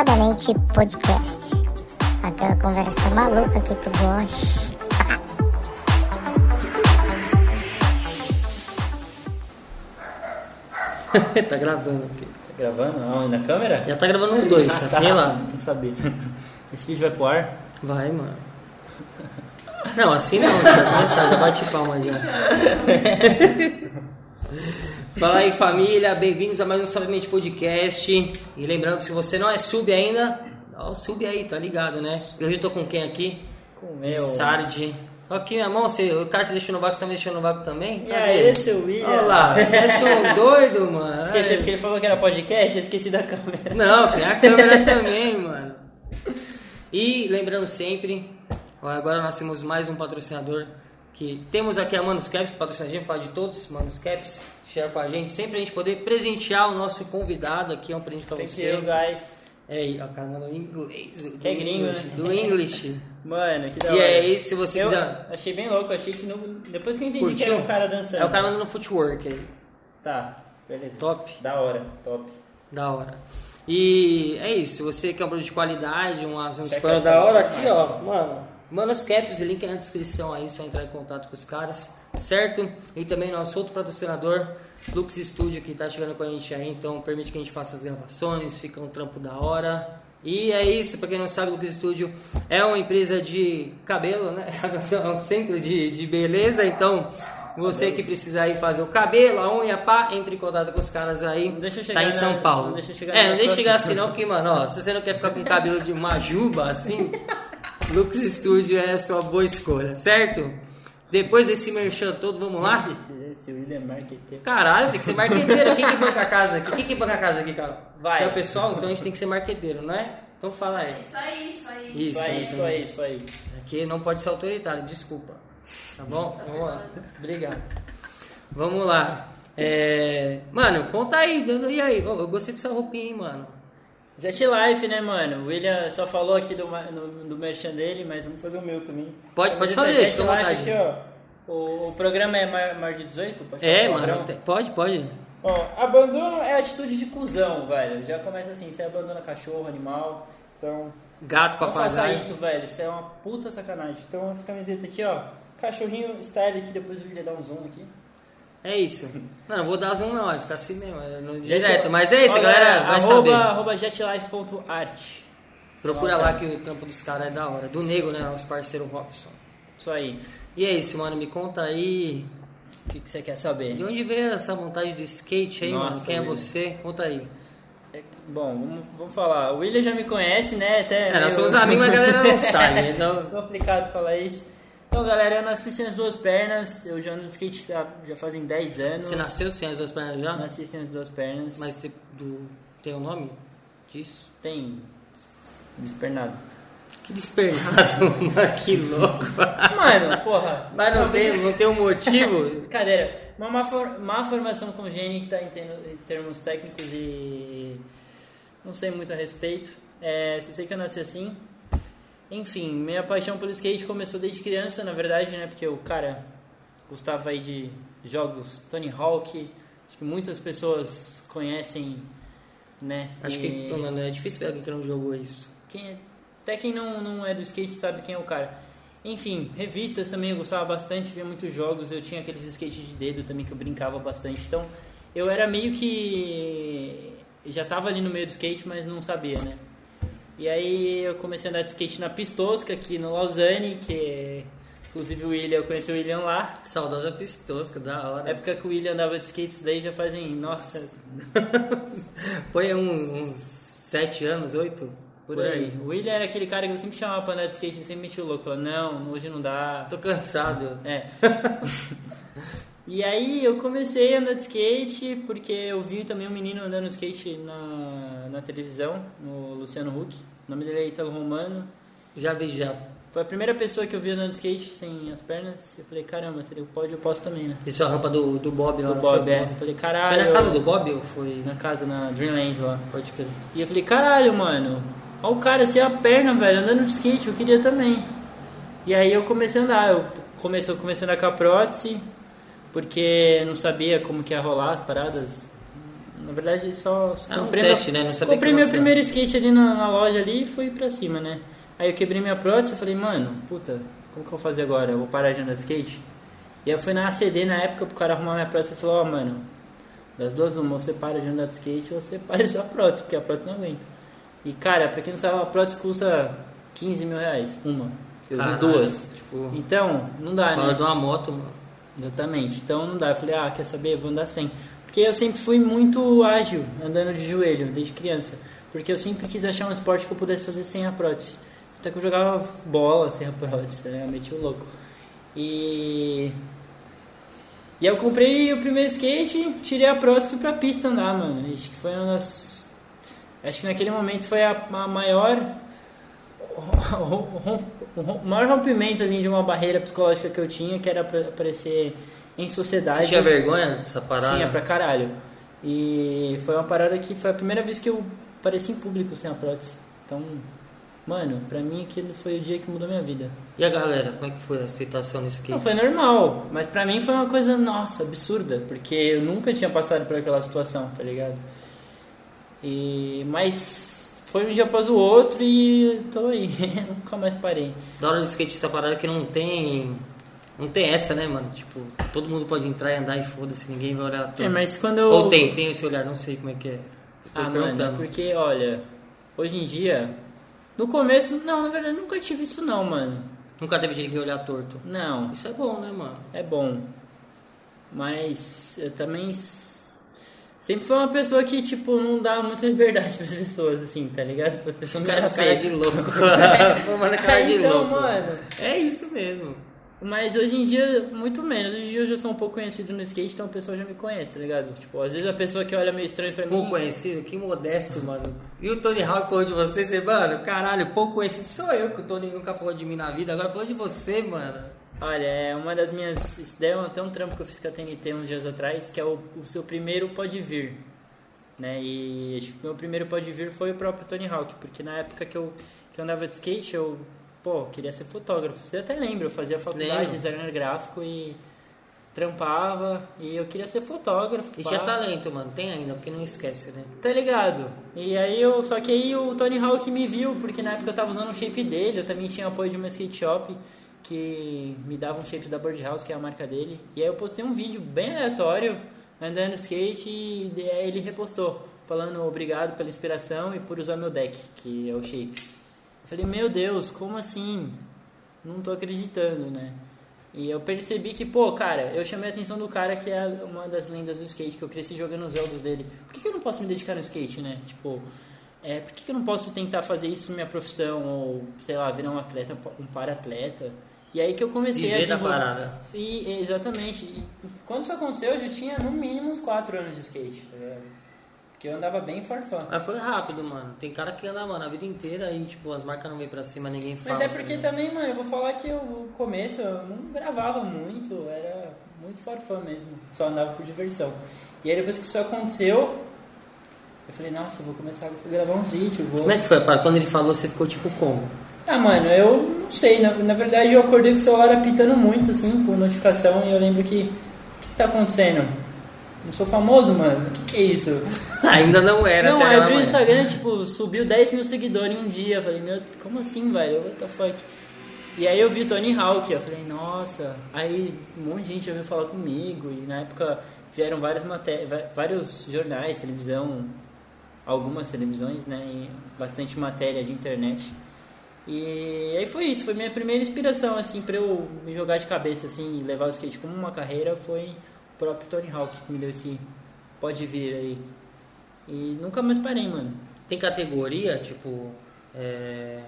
Desgraçadamente Podcast. Aquela conversa maluca que tu gosta. tá gravando aqui. Tá gravando? Aonde? Na câmera? Já tá gravando os dois, Ah, sabia lá? Não sabia. Esse vídeo vai pro ar? Vai, mano. Não, assim não, já começar, já bate palma já. Fala aí família, bem-vindos a mais um Sabiamente Podcast. E lembrando que se você não é sub ainda, dá o sub aí, tá ligado, né? Hoje eu tô com quem aqui? Com o meu. Sardi. Aqui minha mão, você, o cara te deixou no vácuo, você tá me deixando no vácuo também? E aí, seu William? Olha lá, parece um doido, mano. Esqueci, porque ele falou que era podcast, eu esqueci da câmera. Não, tem a câmera também, mano. E lembrando sempre, ó, agora nós temos mais um patrocinador que temos aqui a Manus Caps, patrocina a gente, fala de todos, Manus Caps, share com a gente, sempre a gente poder presentear o nosso convidado aqui, é um presente pra Thank você. you, guys. É, e, o cara mandou inglês. do Que é gringo, English, né? Do English. Mano, que da E hora. é isso, se você eu quiser- achei bem louco, achei que no... depois que eu entendi que Curtiu? era um cara dançando. É o cara mandando footwork aí. Tá, beleza. Top. Da hora, top. Da hora. E é isso, se você quer um produto de qualidade, um um out da hora, aqui ó, mano, Manos Caps, link na descrição aí, só entrar em contato com os caras, certo? E também nosso outro patrocinador, Lux Studio, que tá chegando com a gente aí, então permite que a gente faça as gravações, fica um trampo da hora. E é isso, pra quem não sabe, Lux Studio é uma empresa de cabelo, né? É um centro de, de beleza, então você que precisa aí fazer o cabelo, a unha, pá, entre em contato com os caras aí. Não deixa eu tá chegar em São Paulo. não deixa eu chegar é, não deixa chegar assim não, porque, mano, ó, se você não quer ficar com cabelo de uma juba assim, Lux Studio é a sua boa escolha, certo? Depois desse merchan todo, vamos lá? Esse, esse William é marqueteiro. Caralho, tem que ser marqueteiro. Quem que banca a casa aqui? Quem que banca a casa aqui, cara? Vai. É o pessoal, então a gente tem que ser marqueteiro, não é? Então fala aí. Isso aí, isso aí. Isso, Isso aí, então. isso aí, isso aí. Aqui não pode ser autoritário, desculpa. Tá bom? Vamos lá. Obrigado. Vamos lá. É... Mano, conta aí, dando- e aí? Eu gostei dessa roupinha, hein, mano. Jet Life, né, mano? O William só falou aqui do, no- do merchan dele, mas vamos fazer o meu também. Pode- pode Camiseta fazer, Jet Life vontade. aqui, ó. O, o programa é maior, maior de 18? Pode É, mano, pode, pode. Ó, abandono é atitude de cuzão, velho. Já começa assim, você abandona cachorro, animal. Então, Gato, não faça papagaio. isso, velho. Isso é uma puta sacanagem. Então, essa camiseta aqui, ó. Cachorrinho style aqui, depois o William dá um zoom aqui. É isso. Não, não vou dar zoom não, vai ficar assim mesmo, é direto. Mas é isso, Ó, galera, vai arroba, saber. Arroba jetlife.art. Procura lá que o trampo dos caras é da hora. Do Nego, né, os parceiros Robson. Isso aí. E é isso, mano, me conta aí, O que, que você quer saber? de onde veio essa vontade do skate aí, Nossa, mano? Quem é você? Conta aí. É, Bom, vamos, vamos falar. O William já me conhece, né? Até É, nós meio- somos amigos, mas a galera não sabe, então... complicado falar isso. Então, galera, eu nasci sem as duas pernas. Eu já ando de skate já, já fazem 10 anos. Você nasceu sem as duas pernas já? Nasci sem as duas pernas. Mas você, do, tem o nome disso? tem despernado. Que despernado, mano, que louco. Mano, porra. Mas não tem, não tem um motivo? Brincadeira. Uma má, for- má formação congênita em, termos- técnicos e não sei muito a respeito. É, sei que eu nasci assim. Enfim, minha paixão pelo skate começou desde criança, na verdade, né? Porque o cara gostava aí de jogos Tony Hawk. Acho que muitas pessoas conhecem, né? Acho E- que é difícil ver alguém que não jogou isso. quem é- até quem não, não é do skate sabe quem é o cara. Enfim, revistas também eu gostava bastante, via muitos jogos. Eu tinha aqueles skates de dedo também que eu brincava bastante. Então, eu era meio que. Já tava ali no meio do skate, mas não sabia, né? E aí eu comecei a andar de skate na Pistosca, aqui no Lausanne, que. Inclusive o William, eu conheci o William lá. Saudosa pistosca, da hora. época que o William andava de skate, isso daí já fazem. Nossa, Foi uns, uns sete anos, oito? por, aí. O William era aquele cara que eu sempre chamava pra andar de skate, ele sempre metia o louco. Falava, não, hoje não dá. Tô cansado. É. e aí eu comecei a andar de skate porque eu vi também um menino andando de skate na, na televisão, no Luciano Huck. O nome dele é Italo Romano. Já vi já. Foi a primeira pessoa que eu vi andando de skate sem as pernas. Eu falei, caramba, se ele pode, eu posso também, né? Isso é a rampa do, do Bob lá. Do não Bob, é. Falei, caralho. Foi na casa do Bob ou foi... Na casa, na Dreamland lá. Pode crer. E eu falei, caralho, mano, olha o cara sem a perna, velho, andando de skate, eu queria também. E aí eu comecei a andar, eu comecei, eu comecei a andar com a prótese, porque não sabia como que ia rolar as paradas Na verdade, só, só Era um comprei teste, né? Não sabia comprei meu primeiro skate ali na, na loja ali e fui pra cima, né? Aí eu quebrei minha prótese e falei, mano, puta, como que eu vou fazer agora? Eu vou parar de andar de skate? E aí eu fui na ACD na época pro cara arrumar minha prótese e falou, ó, mano, das duas uma, você para de andar de skate ou você para de usar prótese, porque a prótese não aguenta. E cara, pra quem não sabe, a prótese custa 15 mil reais, uma. Eu Caralho, duas. Tipo, Então, não dá, fala né? de uma moto, mano. Exatamente. Então não dá. Eu falei, ah, quer saber? Vou andar sem. Porque eu sempre fui muito ágil andando de joelho, desde criança. Porque eu sempre quis achar um esporte que eu pudesse fazer sem a prótese. Até que eu jogava bola sem a prótese, né? Meti o louco. E. E eu comprei o primeiro skate, tirei a prótese pra pista andar, mano. Acho que foi uma das. Acho que naquele momento foi a, a maior. O maior rompimento ali de uma barreira psicológica que eu tinha, que era pra aparecer em sociedade. Você tinha vergonha dessa parada? Tinha pra caralho. E foi uma parada que foi a primeira vez que eu apareci em público sem a prótese. Então, mano, pra mim aquilo foi o dia que mudou minha vida. E a galera, como é que foi a aceitação no skate? Não, foi normal, mas pra mim foi uma coisa, nossa, absurda, porque eu nunca tinha passado por aquela situação, tá ligado? E, mas foi um dia após o outro e tô aí, nunca mais parei. Da hora do skate essa parada que não tem. Não tem essa, né, mano? Tipo, todo mundo pode entrar e andar e foda-se, ninguém vai olhar. É, mas quando eu... Ou tem, tem esse olhar, não sei como é que é. Ah, mano, porque, olha, hoje em dia, no começo, não, na verdade, nunca tive isso não, mano. Nunca teve ninguém olhar torto. Não, Isso é bom, né, mano? é bom. Mas eu também sempre fui uma pessoa que, tipo, não dá muita liberdade pras pessoas, assim, tá ligado? Pra pessoa cara, cara de louco. Formando cara de então, louco. mano. É isso mesmo. Mas hoje em dia, muito menos. Hoje em dia eu já sou um pouco conhecido no skate, então a pessoa já me conhece, tá ligado? Tipo, às vezes a pessoa que olha meio estranho pra Pouco mim. conhecido, que modesto, mano. E o Tony Hawk falou de você, você, mano, caralho, pouco conhecido sou eu, que o Tony nunca falou de mim na vida, agora falou de você, mano. Olha, é uma das minhas. Isso daí é até um trampo que eu fiz com a TNT uns dias atrás, que é o, o seu primeiro pode vir. Né? E acho que o meu primeiro pode vir foi o próprio Tony Hawk, porque na época que eu, que eu andava de skate, eu pô, queria ser fotógrafo. Você até lembra, eu fazia faculdade Lembro. de designer gráfico e trampava e eu queria ser fotógrafo. E pá. tinha talento, mano, tem ainda, porque não esquece, né? Tá ligado? E aí eu. Só que aí o Tony Hawk me viu, porque na época eu tava usando um shape dele, eu também tinha apoio de uma skate shop que me dava um shape da Bird House, que é a marca dele. E aí eu postei um vídeo bem aleatório, andando skate, e ele repostou, falando obrigado pela inspiração e por usar meu deck, que é o shape. Falei, meu Deus, como assim? Não tô acreditando, né? E eu percebi que, pô, cara, eu chamei a atenção do cara que é uma das lendas do skate, que eu cresci jogando os jogos dele. Por que, que eu não posso me dedicar no skate, né? Tipo, é, por que, que eu não posso tentar fazer isso minha profissão, ou, sei lá, virar um atleta, um para-atleta? E aí que eu comecei Viver a da desenvolver- parada. E, exatamente. E quando isso aconteceu, eu já tinha no mínimo uns 4 anos de skate, tá ligado? Porque eu andava bem farfã. Mas foi rápido, mano. Tem cara que anda, mano, a vida inteira e, tipo, as marcas não vêm pra cima, ninguém fala. Mas é porque tá ligado? também, mano, eu vou falar que no começo eu não gravava muito, era muito farfã mesmo, só andava por diversão. E aí depois que isso aconteceu, eu falei, nossa, eu vou começar a gravar uns vídeos, vou... Como é que foi, para Quando ele falou, você ficou tipo como? Ah, mano, eu não sei, na, na verdade eu acordei com o celular apitando muito, assim, por notificação, e eu lembro que, o que, que tá acontecendo? Não sou famoso, mano? O que, que é isso? Ainda não era, não, aí eu abri o. Instagram, tipo, subiu 10 mil seguidores em um dia. Eu falei, meu, como assim, velho? What the fuck? E aí eu vi o Tony Hawk, eu falei, nossa. Aí um monte de gente já veio falar comigo. E na época vieram várias matérias, vários jornais, televisão, algumas televisões, né? E bastante matéria de internet. E aí foi isso, foi minha primeira inspiração, assim, pra eu me jogar de cabeça, assim, e levar o skate como uma carreira, foi próprio Tony Hawk que me deu esse pode vir aí. E nunca mais parei, mano. Tem categoria, tipo. É...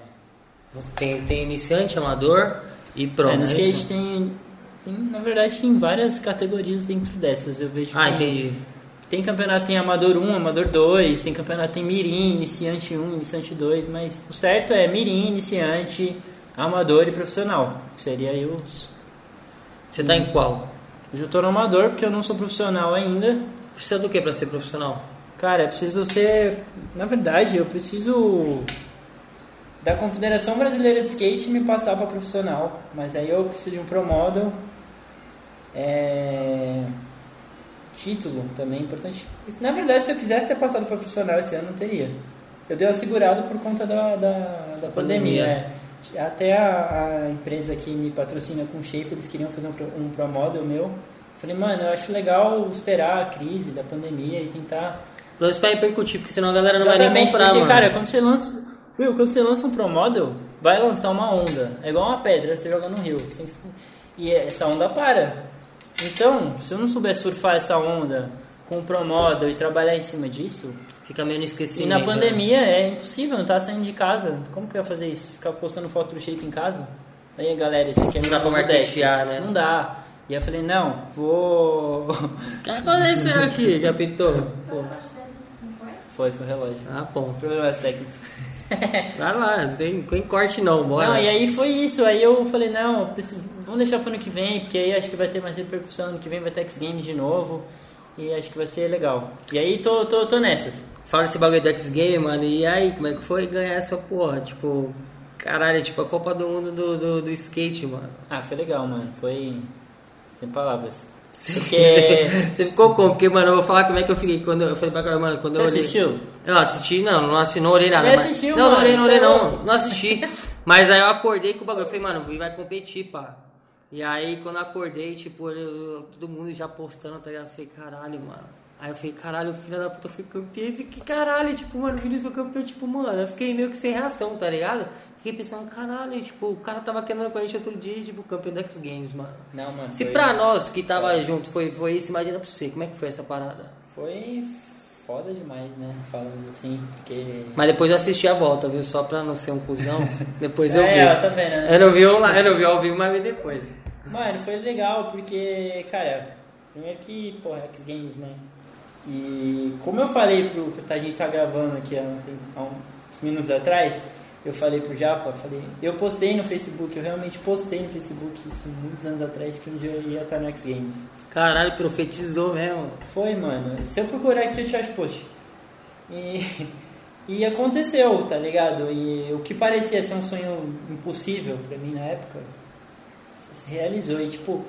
Tem, tem iniciante, amador e pro. É, no né? skate Isso? tem, tem, na verdade, tem várias categorias dentro dessas. Eu vejo Ah, tem, entendi. Tem campeonato tem amador 1, amador 2, tem campeonato tem mirim, iniciante 1, iniciante 2, mas o certo é mirim, iniciante, amador e profissional. Que seria aí os... Você tá em qual? Hoje eu tô no amador porque eu não sou profissional ainda. Precisa do que pra ser profissional? Cara, eu preciso ser... Na verdade, eu preciso da Confederação Brasileira de Skate me passar para profissional. Mas aí eu preciso de um Pro Model. É... título também é importante. Na verdade, se eu quisesse ter passado para profissional esse ano, não teria. Eu dei uma segurada por conta da, da, da pandemia. Pandemia. é. Até a, a empresa que me patrocina com Shape, eles queriam fazer um, pro- um Pro Model meu. Falei, mano, eu acho legal esperar a crise da pandemia e tentar Pelo menos pra repercutir, porque senão a galera não vai nem Exatamente, comprar, porque, mano. cara, quando você lança. Will, quando você lança um Pro Model, vai lançar uma onda. É igual uma pedra, você joga no rio. Você que- E essa onda para. Então, se eu não souber surfar essa onda com o Pro Model e trabalhar em cima disso. Fica meio no E esquecimento. na né? pandemia é impossível, não tá saindo de casa. Como que eu ia fazer isso? Ficar postando foto do shape em casa? Aí, galera, esse aqui é Não meu dá pra novo deck. marketear, né? Não dá. E eu falei, não, vou. O que aconteceu aqui? Pô. foi, foi o relógio. Ah, bom. Problemas técnicos. Vai lá, não tem, tem corte não, bora. Não, e aí foi isso. Aí eu falei, não, preciso- vamos deixar pro ano que vem, porque aí acho que vai ter mais repercussão. Ano que vem vai ter X Games de novo. E acho que vai ser legal. E aí tô, tô, tô nessas. Fala esse bagulho do X Game, mano, e aí, como é que foi ganhar essa porra? Tipo, caralho, tipo a Copa do Mundo do, do, do skate, mano. Ah, foi legal, mano. Foi. Sem palavras. Porque. Você ficou como? Porque, mano, eu vou falar como é que eu fiquei quando eu falei pra cara, mano, quando Você eu olhei. assistiu? Eu assisti, não, não assisti, não olhei nada. Você mas- assistiu, não, não mano, não olhei, você é não. louco. Não assisti. Mas aí eu acordei com o bagulho. Eu falei, mano, vai competir, pá. E aí quando eu acordei, tipo, eu- todo mundo já postando, tá ligado? Eu falei, caralho, mano. Aí eu falei, caralho, o filho da puta foi campeão. Eu fiquei, caralho, tipo, mano, o Vinícius foi campeão, tipo, mano, eu fiquei meio que sem reação, tá ligado? Fiquei pensando, caralho, tipo, o cara tava querendo com a gente outro dia, tipo, campeão do X Games, mano. Não, mano. Se foi- pra nós que tava junto foi, foi isso, imagina pra você, como é que foi essa parada? Foi foda demais, né? Falando assim, porque. Mas depois eu assisti a volta, viu? Só pra não ser um cuzão. Depois eu vi. É, tá vendo, né? Eu não vi, online, eu não vi ao vivo, mas vi depois. Mano, foi legal porque, cara, primeiro que, porra, X Games, né? E como eu falei pro que a gente tá gravando aqui há, tempo- há uns minutos atrás, eu falei pro Japa, eu falei, eu postei no Facebook, eu realmente postei no Facebook isso muitos anos atrás que um dia eu ia estar no X Games. Caralho, profetizou mesmo. Foi, mano. Se eu procurar aqui, eu te acho post. E, e aconteceu, tá ligado? E o que parecia ser um sonho impossível pra mim na época, se realizou. E, tipo,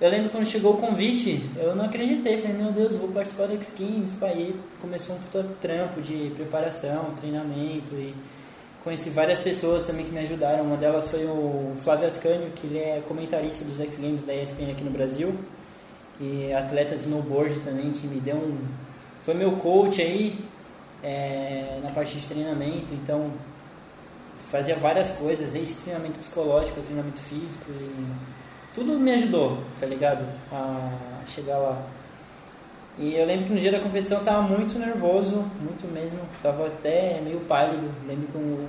eu lembro quando chegou o convite, eu não acreditei. Falei, meu Deus, vou participar do X Games. Pá, e aí começou um puta trampo de preparação, treinamento e conheci várias pessoas também que me ajudaram. Uma delas foi o Flávio Ascânio, que ele é comentarista dos X Games da ESPN aqui no Brasil e atleta de snowboard também que me deu um foi meu coach aí é, na parte de treinamento então fazia várias coisas desde treinamento psicológico treinamento físico e tudo me ajudou tá ligado a chegar lá e eu lembro que no dia da competição eu tava muito nervoso muito mesmo tava até meio pálido lembro que um,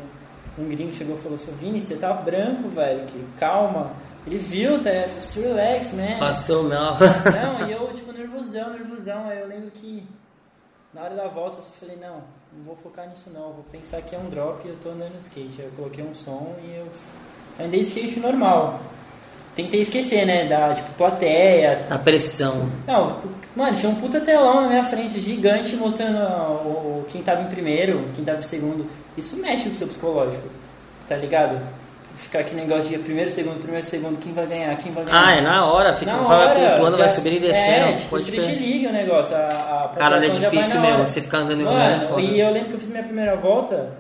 um gringo chegou e falou seu Vini você tá branco velho que calma ele viu tá just relax man Passou mal. não, e eu, tipo, nervosão, nervosão. Aí eu lembro que na hora da volta eu só falei, não, não vou focar nisso não. Vou pensar que é um drop e eu tô andando de skate. Aí eu coloquei um som e eu andei de skate normal. Tentei esquecer, né, da, tipo, plateia. A pressão. Não, mano, tinha um puta telão na minha frente, gigante, mostrando o, o- quem tava em primeiro, quem tava em segundo. Isso mexe com o seu psicológico, tá ligado? Ficar aqui negócio de primeiro, segundo, primeiro, segundo, quem vai ganhar, quem vai ganhar. Ah, é na hora, fica, Na hora, pontuando, vai subir e descendo. É, tipo. League o negócio. A, a Caralho, é difícil mesmo, hora. você ficar andando e é Mano, foda. e eu lembro que eu fiz minha primeira volta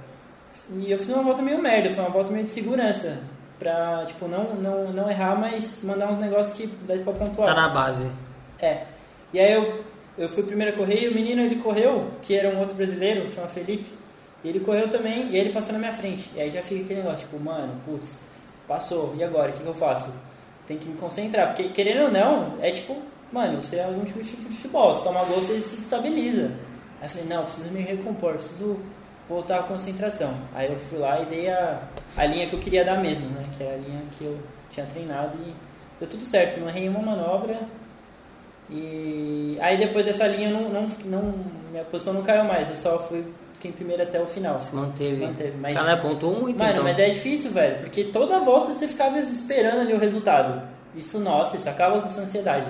e eu fiz uma volta meio merda, foi uma volta meio de segurança. Pra, tipo, não, não, não errar, mas mandar uns negócios que dá pra pontuar. Tá na base. É. E aí eu, eu fui primeiro a correr e o menino ele correu, que era um outro brasileiro, chama Felipe. E ele correu também e ele passou na minha frente. E aí já fica aquele negócio, tipo, mano, putz, passou, e agora? O que, que eu faço? Tem que me concentrar, porque querendo ou não, é tipo, mano, você é algum tipo de futebol, se tomar gol você se destabiliza. Aí eu falei, não, preciso me recompor, preciso voltar à concentração. Aí eu fui lá e dei a, a linha que eu queria dar mesmo, né? Que era a linha que eu tinha treinado e deu tudo certo, não errei uma manobra. E aí depois dessa linha não, não, não, minha posição não caiu mais, eu só fui fiquei em primeiro até o final. Se manteve. Manteve, mas- Cara, pontuou muito, Mano, então. mas é difícil, velho, porque toda volta você ficava esperando ali o resultado. Isso, nossa, isso acaba com sua ansiedade.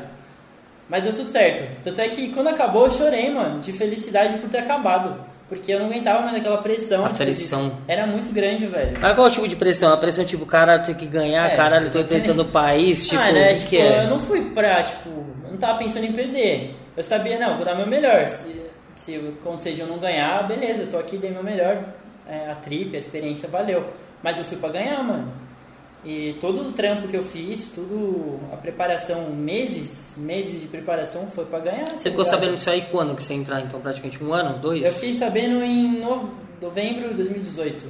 Mas deu tudo certo. Tanto é que quando acabou eu chorei, mano, de felicidade por ter acabado. Porque eu não aguentava mais aquela pressão. A tipo, de- pressão. Era muito grande, velho. Mas qual tipo de pressão? A pressão tipo, caralho, tem que ganhar, É, caralho, tô exatamente. representando o país, tipo, ah, né? o que Tipo, que é? eu não fui pra, tipo, eu não tava pensando em perder. Eu sabia, não, vou dar meu melhor. Se, se acontecer de eu não ganhar, beleza, eu tô aqui, dei meu melhor. É, a trip, a experiência valeu. Mas eu fui pra ganhar, mano. E todo o trampo que eu fiz, tudo a preparação, meses, meses de preparação foi pra ganhar. Você ficou ligado? sabendo disso aí quando que você entrar? Então praticamente um ano, dois? Eu fiquei sabendo em no- novembro de 2018.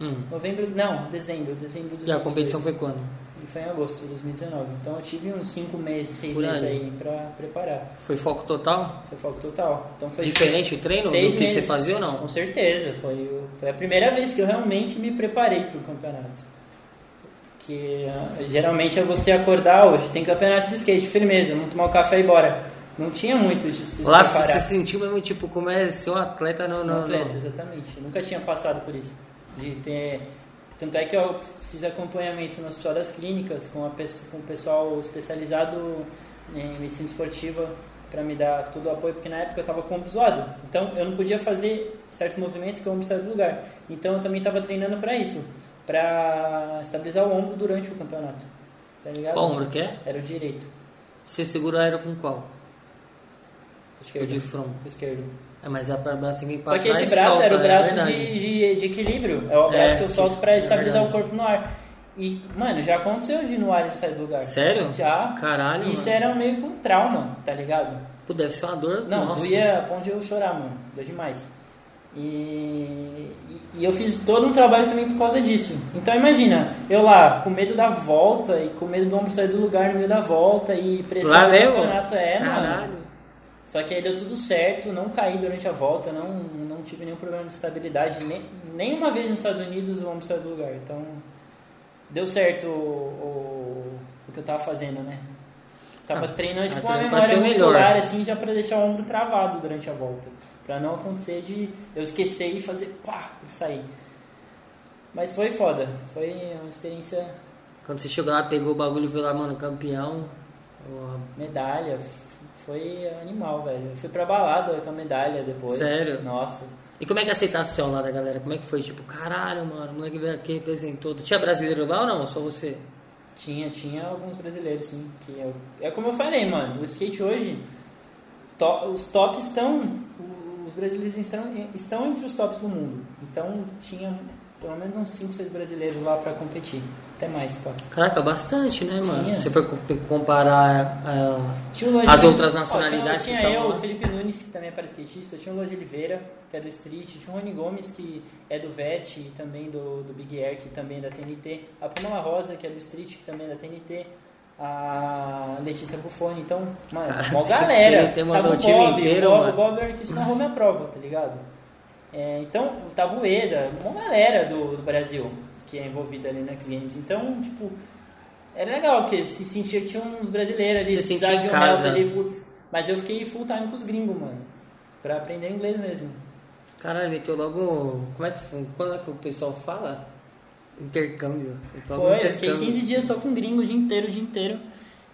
Hum. Novembro, não, dezembro, dezembro de E a 2018. competição foi quando? Foi em agosto de 2019. Então eu tive uns 5 meses, 6 Por meses aí. pra preparar. Foi foco total? Foi foco total. Então foi Diferente o treino do que você meses. fazia ou não? Com certeza. Foi, o- foi a primeira vez que eu realmente me preparei pro campeonato. Que ah, geralmente é você acordar hoje, tem campeonato de skate, firmeza, vamos tomar um café e ir embora. Não tinha muito de se Lá preparar. você se sentiu mesmo tipo como é ser um atleta no, Um no, atleta, no- exatamente. Eu nunca tinha passado por isso. De ter... Tanto é que eu fiz acompanhamento no Hospital das Clínicas com, a pesso- com o pessoal especializado em medicina esportiva para me dar todo o apoio, porque na época eu estava com o zoado. Então eu não podia fazer certos movimentos que o ombro saiu do lugar. Então eu também estava treinando para isso, para estabilizar o ombro durante o campeonato. Tá ligado? Qual ombro que é? Era o direito. Você segura aero com qual? O O esquerdo. de front. O esquerdo. É, mas a pra braço tem que Só que esse braço solta, era o é braço verdade. de, de, de equilíbrio. É o É, braço que eu solto pra é estabilizar o corpo no ar. E, mano, já aconteceu de no ar ele sair do lugar. Sério? Já. Caralho, Isso mano. era meio que um trauma, tá ligado? Pô, deve ser uma dor. Não, nossa. doía a ponto de eu chorar, mano. Doeu demais. E, e- eu fiz todo um trabalho também por causa disso. Então imagina, eu lá, com medo da volta e com medo do ombro sair do lugar no meio da volta e pressão Lá do mesmo? campeonato. É, mano. Caralho. Só que aí deu tudo certo, não caí durante a volta, não, não tive nenhum problema de estabilidade. Nem, nenhuma vez nos Estados Unidos o ombro saiu do lugar. Então, deu certo o, o, o que eu tava fazendo, né? Tava Ah, treinando tipo ah, uma memória ser melhor. muscular, assim, já pra deixar o ombro travado durante a volta. Pra não acontecer de eu esquecer e fazer pá, e sair. Mas foi foda, foi uma experiência Quando você chegou lá, pegou o bagulho e viu lá, mano, campeão. Medalha, foi animal, velho. Eu fui pra balada com a medalha depois. Sério? Nossa. E como é que é a aceitação lá da galera? Como é que foi? Tipo, caralho, mano, o moleque veio aqui, representou. Tinha brasileiro lá ou não? Só você? Tinha, tinha alguns brasileiros, sim. Que eu, é como eu falei, mano. O skate hoje, to- os tops estão. Os brasileiros estão, estão entre os tops do mundo. Então tinha pelo menos uns 5, 6 brasileiros lá pra competir. Até mais, pá. Caraca, bastante, né, mano? Tinha. For co- comparar Lodi- as outras Ó, nacionalidades que tinha, tinha eu, lá. o Felipe Nunes, que também é para skatista, tinha o Lodi Oliveira, que é do Street, tinha o Rony Gomes, que é do VET e também do, do Big Air, que também é da TNT, a Pamela Rosa, que é do Street, que também é da TNT, a Letícia Buffoni, então, mano, mó galera. TNT mandou Tava o time Bob, inteiro, o Bob, mano. o Bob narrou minha prova, tá ligado? É, então, tava o Eda, uma galera do, do Brasil que é envolvida ali no X Games. Então, tipo, era legal, porque se sentia que tinha uns brasileiros ali, Você sentia em um casa. ali, putz. Mas eu fiquei full time com os gringos, mano. Pra aprender inglês mesmo. Caralho, meteu logo. Como é que? Quando é que o pessoal fala? Intercâmbio. Logo Foi, eu fiquei intercâmbio. 15 dias só com gringo o dia inteiro, o dia inteiro.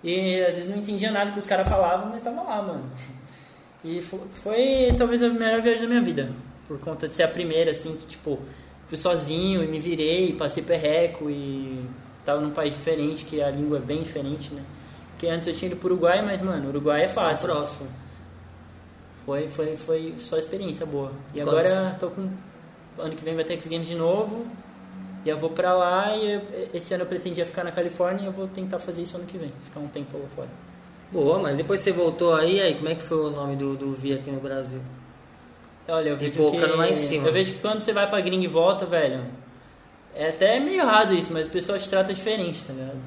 E às vezes não entendia nada que os caras falavam, mas tava lá, mano. E foi, foi talvez a melhor viagem da minha vida. Por conta de ser a primeira, assim, que tipo, fui sozinho e me virei, passei perreco e tava num país diferente, que a língua é bem diferente, né? Porque antes eu tinha ido pro Uruguai, mas, mano, Uruguai é fácil. Próximo. Foi, foi, foi só experiência boa. E Quantos? agora tô com. Ano que vem vai ter X Games de novo. E eu vou pra lá e eu- esse ano eu pretendia ficar na Califórnia e eu vou tentar fazer isso ano que vem. Ficar um tempo lá fora. Boa, mas depois você voltou aí, aí como é que foi o nome do, do Vi aqui no Brasil? Olha, eu vejo que. lá em cima. Eu vejo que quando você vai pra gringa e volta, velho. É até meio errado isso, mas o pessoal te trata diferente, tá ligado?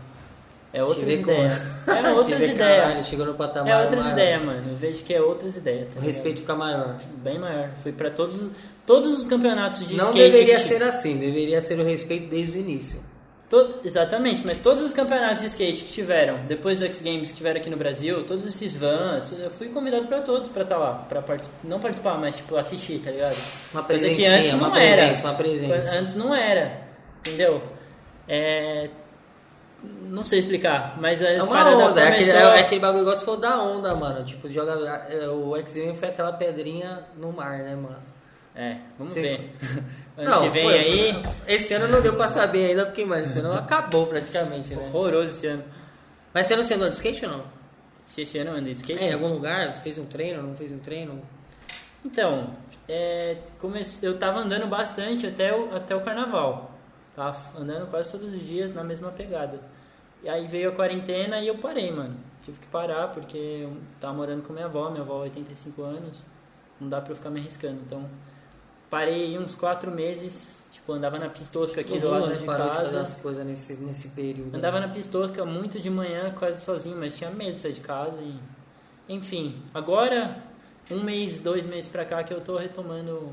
É outras ideias. É Te outras ideias. chegou no patamar É outras ideias, mano. Eu vejo que é outras ideias. tá O ligado? respeito fica maior. Bem maior. Fui pra todos, todos os campeonatos de Não skate. deveria que- ser assim, deveria ser o respeito desde o início. To- exatamente, mas todos os campeonatos de skate que tiveram, depois do X Games que tiveram aqui no Brasil, todos esses vans, eu fui convidado pra todos pra estar lá, para não participar, mas tipo assistir, tá ligado? Uma antes uma não era. presença, uma presença. Antes não era, entendeu? É, não sei explicar, mas É as uma paradas onda, é aquele, é aquele bagulho igual se for da onda, mano. Tipo, joga. é, O X-Men foi aquela pedrinha no mar, né, mano? É, vamos Você- ver. ano que vem foi- aí, foi- Esse ano não deu pra saber ainda, porque, mano, esse ano acabou praticamente, né? horroroso esse ano. Mas você não se andou de skate ou não? Se esse ano eu andei de skate? É, em algum lugar? Fez um treino, não fez um treino? Então, é, comece... eu tava andando bastante até o, até o carnaval. Tava andando quase todos os dias na mesma pegada. E aí veio a quarentena e eu parei, mano. Tive que parar porque eu tava morando com minha avó, minha avó 85 anos. Não dá pra eu ficar me arriscando. Então, parei uns quatro meses, tipo, andava na pistosca aqui do lado de parou de fazer casa. as coisas nesse, nesse período. Andava né? na pistosca muito de manhã, quase sozinho, mas tinha medo de sair de casa e... Enfim, agora, um mês, dois meses pra cá que eu tô retomando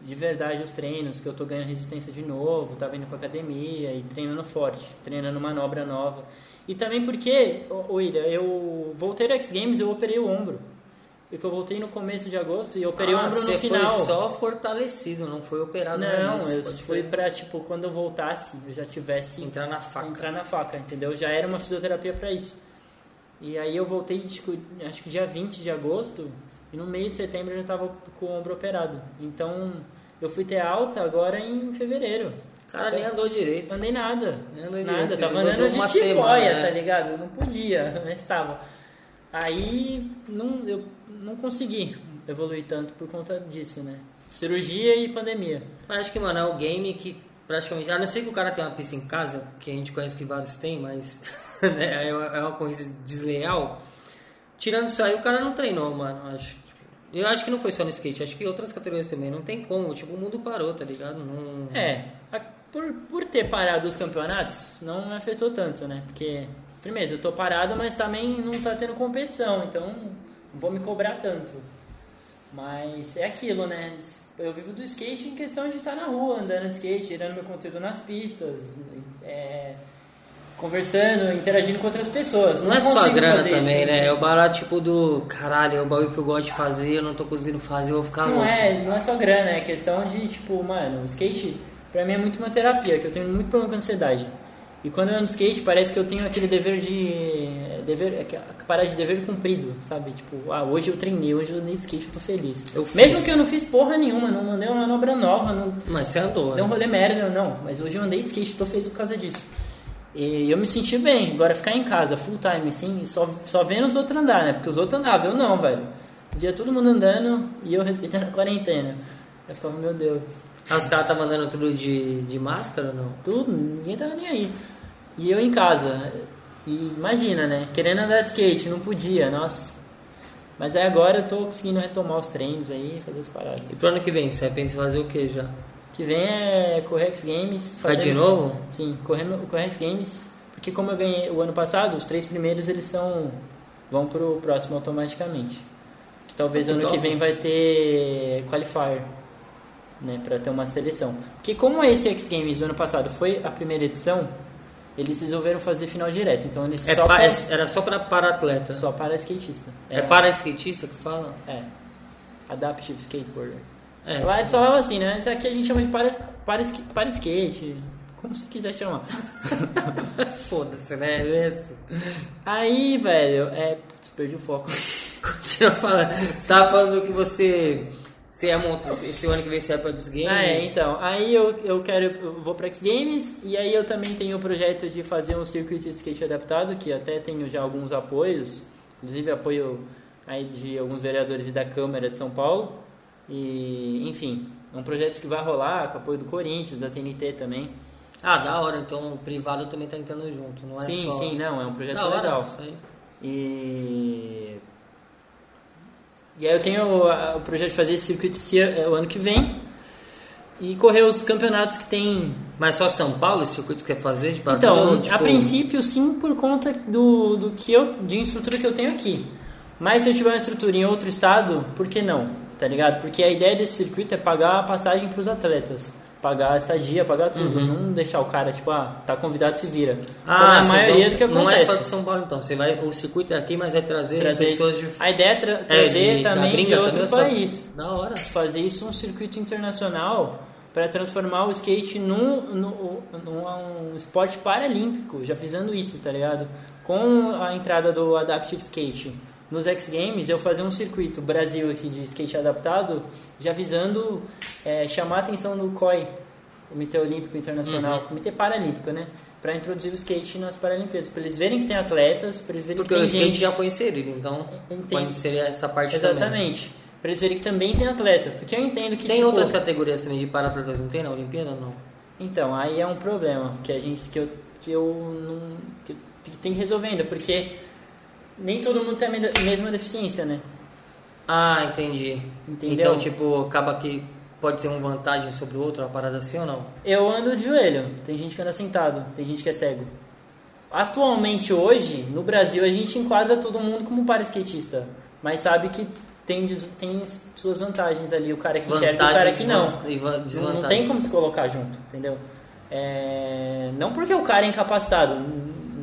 de verdade os treinos, que eu tô ganhando resistência de novo, tava indo pra academia e treinando forte, treinando manobra nova. E também porque, William, eu voltei no X Games eu operei o ombro. Porque eu voltei no começo de agosto e operei o ah, ombro no final. foi só fortalecido, não foi operado no Não, início, eu fui pra, tipo, quando eu voltasse, eu já tivesse Entrar na faca. entrar na faca, entendeu? Já era uma fisioterapia pra isso. E aí eu voltei, tipo, acho que dia 20 de agosto, e no meio de setembro eu já tava com o ombro operado. Então, eu fui ter alta agora em fevereiro. O cara nem andou direito. Não andei nada. Nem andou nada, direito, tava andando de tipóia, semana, né? tá ligado? Eu não podia, mas tava. Aí, não, eu não consegui evoluir tanto por conta disso, né? Cirurgia e pandemia. Mas acho que, mano, é o game que praticamente. A não ser que o cara tenha uma pista em casa, que a gente conhece que vários têm, mas né, é uma é uma coisa desleal. Tirando isso aí, o cara não treinou, mano. Acho. Eu acho que não foi só no skate, acho que outras categorias também. Não tem como, tipo, o mundo parou, tá ligado? Não... É, por, por ter parado os campeonatos, não afetou tanto, né? Porque, firmeza, eu tô parado, mas também não tá tendo competição, então não vou me cobrar tanto. Mas é aquilo, né? Eu vivo do skate em questão de estar na rua, andando de skate, gerando meu conteúdo nas pistas, é, conversando, interagindo com outras pessoas. Não é só a grana também, isso. né? É o barato tipo do caralho, é o bagulho que eu gosto de fazer, eu não tô conseguindo fazer, eu vou ficar Não louco. é, não é só grana, é questão de, tipo, mano, o skate pra mim é muito uma terapia, que eu tenho muito problema com ansiedade. E quando eu ando skate, parece que eu tenho aquele dever de. Dever, a parada de dever cumprido, sabe? Tipo, ah, hoje eu treinei, hoje eu andei de skate, eu tô feliz. Eu Mesmo que eu não fiz porra nenhuma, não mandei uma manobra nova, não Mas você andou, deu um né? rolê merda, não. Mas hoje eu andei de skate, tô feliz por causa disso. E eu me senti bem. Agora ficar em casa, full time, assim, só, só vendo os outros andar, né? Porque os outros andavam, eu não, velho. Via todo mundo andando e eu respeitando a quarentena. Eu ficava, meu Deus, Ah, os caras estavam andando tudo de, de máscara ou não? tudo, ninguém tava nem aí. E eu em casa. E imagina, né? Querendo andar de skate, não podia, nossa. Mas aí agora eu tô conseguindo retomar os treinos aí, fazer as paradas. E pro ano que vem, você pensa em fazer o que já? que vem é correr X Games. Vai de novo? Sim, correndo correr X Games. Porque como eu ganhei o ano passado, os três primeiros eles são vão pro próximo automaticamente. Que talvez Ah, que ano que top. vem vai ter qualifier, né, para ter uma seleção. Porque como esse X Games do ano passado foi a primeira edição, eles resolveram fazer final direto. Então eles É só pa- pra- é- era só pra para atleta. só para skatista. É, para skatista que fala? É. Adaptive Skateboarder. É. Lá eles falavam assim, né? Isso aqui a gente chama de para, para, para skate. Como você quiser chamar. Foda-se, né? É isso. Aí, velho, é. Putz, perdi o foco. Continua falando. Você tava falando que você. Você ia montar. Esse ano que vem você ia pra X Games. Ah, é, então. Aí eu, eu quero. Eu vou pra X Games e aí eu também tenho o projeto de fazer um circuito de skate adaptado, que até tenho já alguns apoios, inclusive apoio aí de alguns vereadores e da Câmara de São Paulo. E, enfim, é um projeto que vai rolar com apoio do Corinthians, da TNT também. Ah, da hora. Então o privado também tá entrando junto, não é sim, só... sim, não, é um projeto Da hora, legal. isso aí. E. E aí eu tenho a- o projeto de fazer esse circuito esse ano, é, o ano que vem e correr os campeonatos que tem. Mas só São Paulo esse circuito que quer fazer de padrão? Então, tipo, a princípio sim, por conta do, do que eu de estrutura que eu tenho aqui. Mas se eu tiver uma estrutura em outro estado, por que não? Tá ligado? Porque a ideia desse circuito é pagar a passagem para os atletas. Pagar a estadia, pagar tudo. Não deixar o cara, tipo, ah, tá convidado, se vira. Como é a maioria vão- do que acontece. Não é só de São Paulo, então. Você vai, o circuito é aqui, mas vai trazer, trazer pessoas de. A ideia é tra- É, trazer de- também de gringa outro também, só- país. Da hora. Fazer isso um circuito internacional para transformar o skate num, num, num um esporte paralímpico, já visando isso, tá ligado? Com a entrada do Adaptive Skate nos X Games, eu fazer um circuito Brasil aqui de skate adaptado, já visando é, chamar a atenção do COI, Comitê Olímpico Internacional, Comitê Paralímpico, né? para introduzir o skate nas Paralimpíadas, para eles verem que tem atletas, para eles verem Porque que o tem skate gente. já foi inserido, então Entendo. pode inserir essa parte também. Exatamente. Para eles verem que também tem atleta, porque eu entendo que Tem tipo, outras categorias também de para-atletas, não tem na Olimpíada não? Então, aí é um problema que a gente que eu que eu não que tem que resolver ainda, porque nem todo mundo tem a me- mesma deficiência, né? Ah, entendi. Entendeu? Então, tipo, acaba que pode ser uma vantagem sobre o outro, uma parada assim ou não? Eu ando de joelho, tem gente que anda sentado, tem gente que é cego. Atualmente, hoje, no Brasil, a gente enquadra todo mundo como para-skatista, mas sabe que tem, tem suas vantagens ali, o cara que enxerga e o cara que não. e Não, tem como se colocar junto, entendeu? É, Não porque o cara é incapacitado,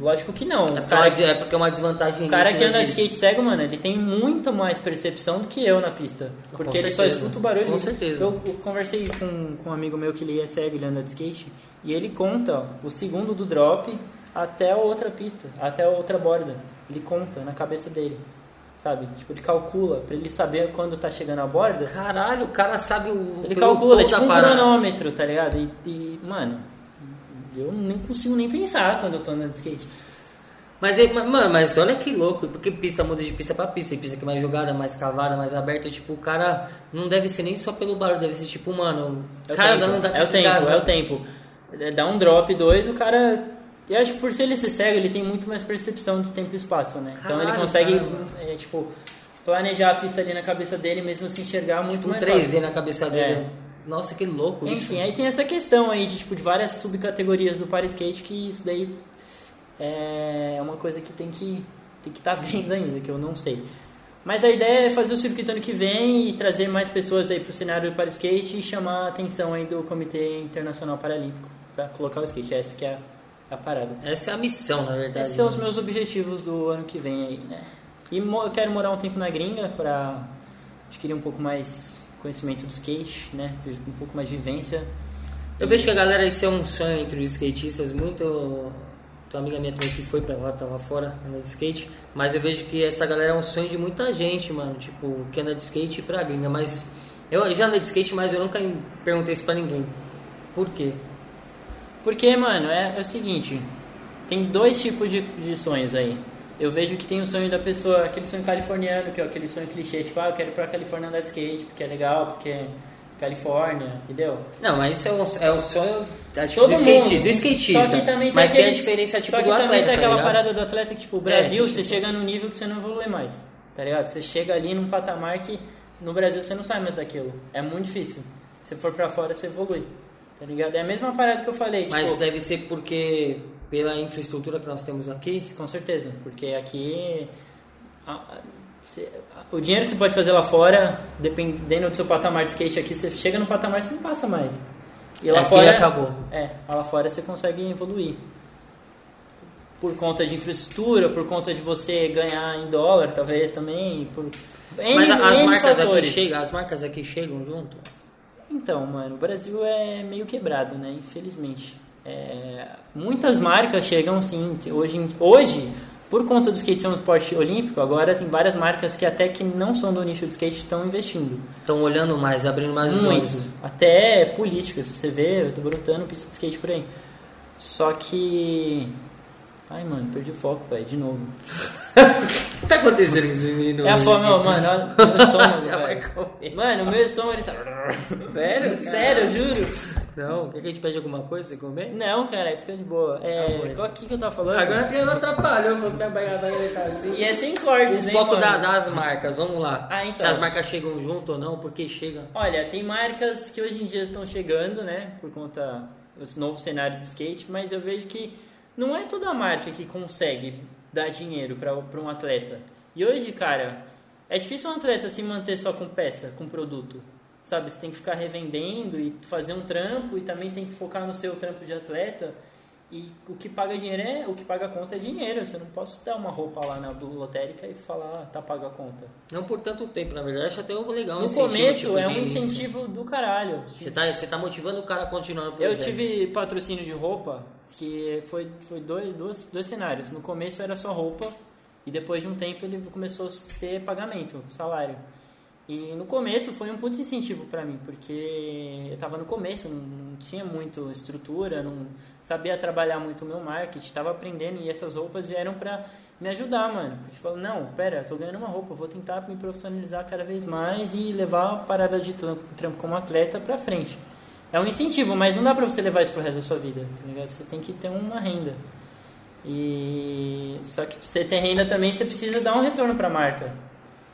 lógico que não. É porque, cara, é uma- é porque é uma desvantagem. o cara que anda de de- skate cego, mano, ele tem muito mais percepção do que eu na pista. Porque ele só escuta o barulho. Com certeza. Eu, eu conversei com, com um amigo meu que ele é cego, ele anda de skate, e ele conta ó, o segundo do drop até a outra pista, até a outra borda. Ele conta na cabeça dele, sabe? Tipo, ele calcula pra ele saber quando tá chegando a borda. Caralho, o cara sabe o. Ele calcula, é tipo um parada. cronômetro, tá ligado? E, e, mano, eu nem consigo nem pensar quando eu tô andando de skate. Mas, é- ma- mano, mas olha que louco, porque pista muda de pista pra pista, pista que é mais jogada, mais cavada, mais aberta, tipo, o cara não deve ser nem só pelo barulho, deve ser tipo, mano, É o cara, tempo, não dá pra é o tempo, né? é o tempo. Dá um drop, dois, o cara. Eu acho que por ser ele ser cego, ele tem muito mais percepção do tempo e espaço, né? Então ele Caralho, consegue, é, tipo, planejar a pista ali na cabeça dele, mesmo se enxergar muito Tipo, um mais 3D fácil. na cabeça dele. É. Nossa, que louco isso. Enfim, aí tem essa questão aí de, tipo, de várias subcategorias do para skate que isso daí é uma coisa que tem que tem que estar vendo ainda, que eu não sei. Mas a ideia é fazer o circuito ano que vem e trazer mais pessoas aí pro cenário do para skate e chamar a atenção aí do Comitê Internacional Paralímpico para colocar o skate. Essa que é a, a parada. Essa é a missão, na verdade. Esses são os né? meus objetivos do ano que vem aí, né? E eu quero morar um tempo na gringa para adquirir um pouco mais conhecimento do skate, né? Um pouco mais de vivência. Eu vejo que a galera, isso é um sonho entre os skatistas, muito. Tem uma amiga minha também que foi pra lá, tava fora, andando de skate. Mas eu vejo que essa galera é um sonho de muita gente, mano. Tipo, que anda de skate pra gringa. Mas eu já andei de skate, mas eu nunca perguntei isso pra ninguém. Por quê? Porque, mano, é, é o seguinte: tem dois tipos de, de sonhos aí. Eu vejo que tem o sonho da pessoa, aquele sonho californiano, que é aquele sonho clichê, tipo, ah, eu quero ir pra Califórnia andar de skate, porque é legal, porque é Califórnia, entendeu? Não, mas isso é, um, é o sonho acho que Todo do, skate, do skatista. Também tem mas tem a diferença tipo só que do também atleta, tem tá aquela ligado? parada do atleta que, tipo, o Brasil, É, você chega num nível que você não evolui mais, tá ligado? Você chega ali num patamar que no Brasil você não sai mais daquilo. É muito difícil. Se for pra fora, você evolui, tá ligado? É a mesma parada que eu falei, tipo... Mas deve ser porque pela infraestrutura que nós temos aqui. Com certeza, porque aqui o dinheiro que você pode fazer lá fora, dependendo do seu patamar de skate aqui, você chega no patamar você não passa mais. E lá Aqui fora acabou. É, lá fora você consegue evoluir. Por conta de infraestrutura, por conta de você ganhar em dólar, talvez também, por N, Mas as N marcas aqui chegam, as marcas aqui chegam junto. Então, mano, o Brasil é meio quebrado, né? Infelizmente. É, muitas marcas chegam sim. Hoje, hoje, por conta do skate ser um esporte olímpico, agora tem várias marcas que até que não são do nicho do skate estão investindo. Estão olhando mais, abrindo mais os olhos. Até políticas, se você vê, eu tô brotando pista de skate por aí. Só que. Ai, mano, perdi o foco, velho, de novo. O que tá acontecendo com esse menino? É a fome, ó, mano, olha o meu estômago. Já vai comer. Mano, o meu estômago ele tá. Sério? Sério, eu juro. Não, quer que a gente pede alguma coisa pra você comer? Não, cara, fica de boa. É, qual que, que eu tava falando? Agora que atrapalhou, vou minha barriga tá assim. E é sem cortes, O hein, foco da- das marcas, vamos lá. Ah, então. Se as marcas chegam junto ou não, por que chegam? Olha, tem marcas que hoje em dia estão chegando, né? Por conta do novo cenário de skate, mas eu vejo que não é toda marca que consegue dar dinheiro para um atleta. E hoje, cara, é difícil um atleta se manter só com peça, com produto. Sabe, você tem que ficar revendendo e fazer um trampo e também tem que focar no seu trampo de atleta. E o que paga dinheiro é, o que paga a conta é dinheiro. Você não posso dar uma roupa lá na lotérica e falar, ah, tá paga a conta. Não por tanto tempo, na verdade, acho até legal. No começo tipo, é um início. incentivo do caralho. Você tá, você tá motivando o cara a continuar no Eu projeto. tive patrocínio de roupa que foi, foi dois, dois, dois cenários. No começo era só roupa e depois de um tempo ele começou a ser pagamento, salário. E no começo foi um puto incentivo para mim, porque eu tava no começo, não, tinha muito estrutura, não sabia trabalhar muito o meu marketing, tava aprendendo e essas roupas vieram para me ajudar, mano. Porque falou, não, pera, tô ganhando uma roupa, vou tentar me profissionalizar cada vez mais e levar a parada de trampo, trampo como atleta pra frente. É um incentivo, mas não dá pra você levar isso pro resto da sua vida, tá ligado? Você tem que ter uma renda. E só que pra você ter renda também você precisa dar um retorno pra marca.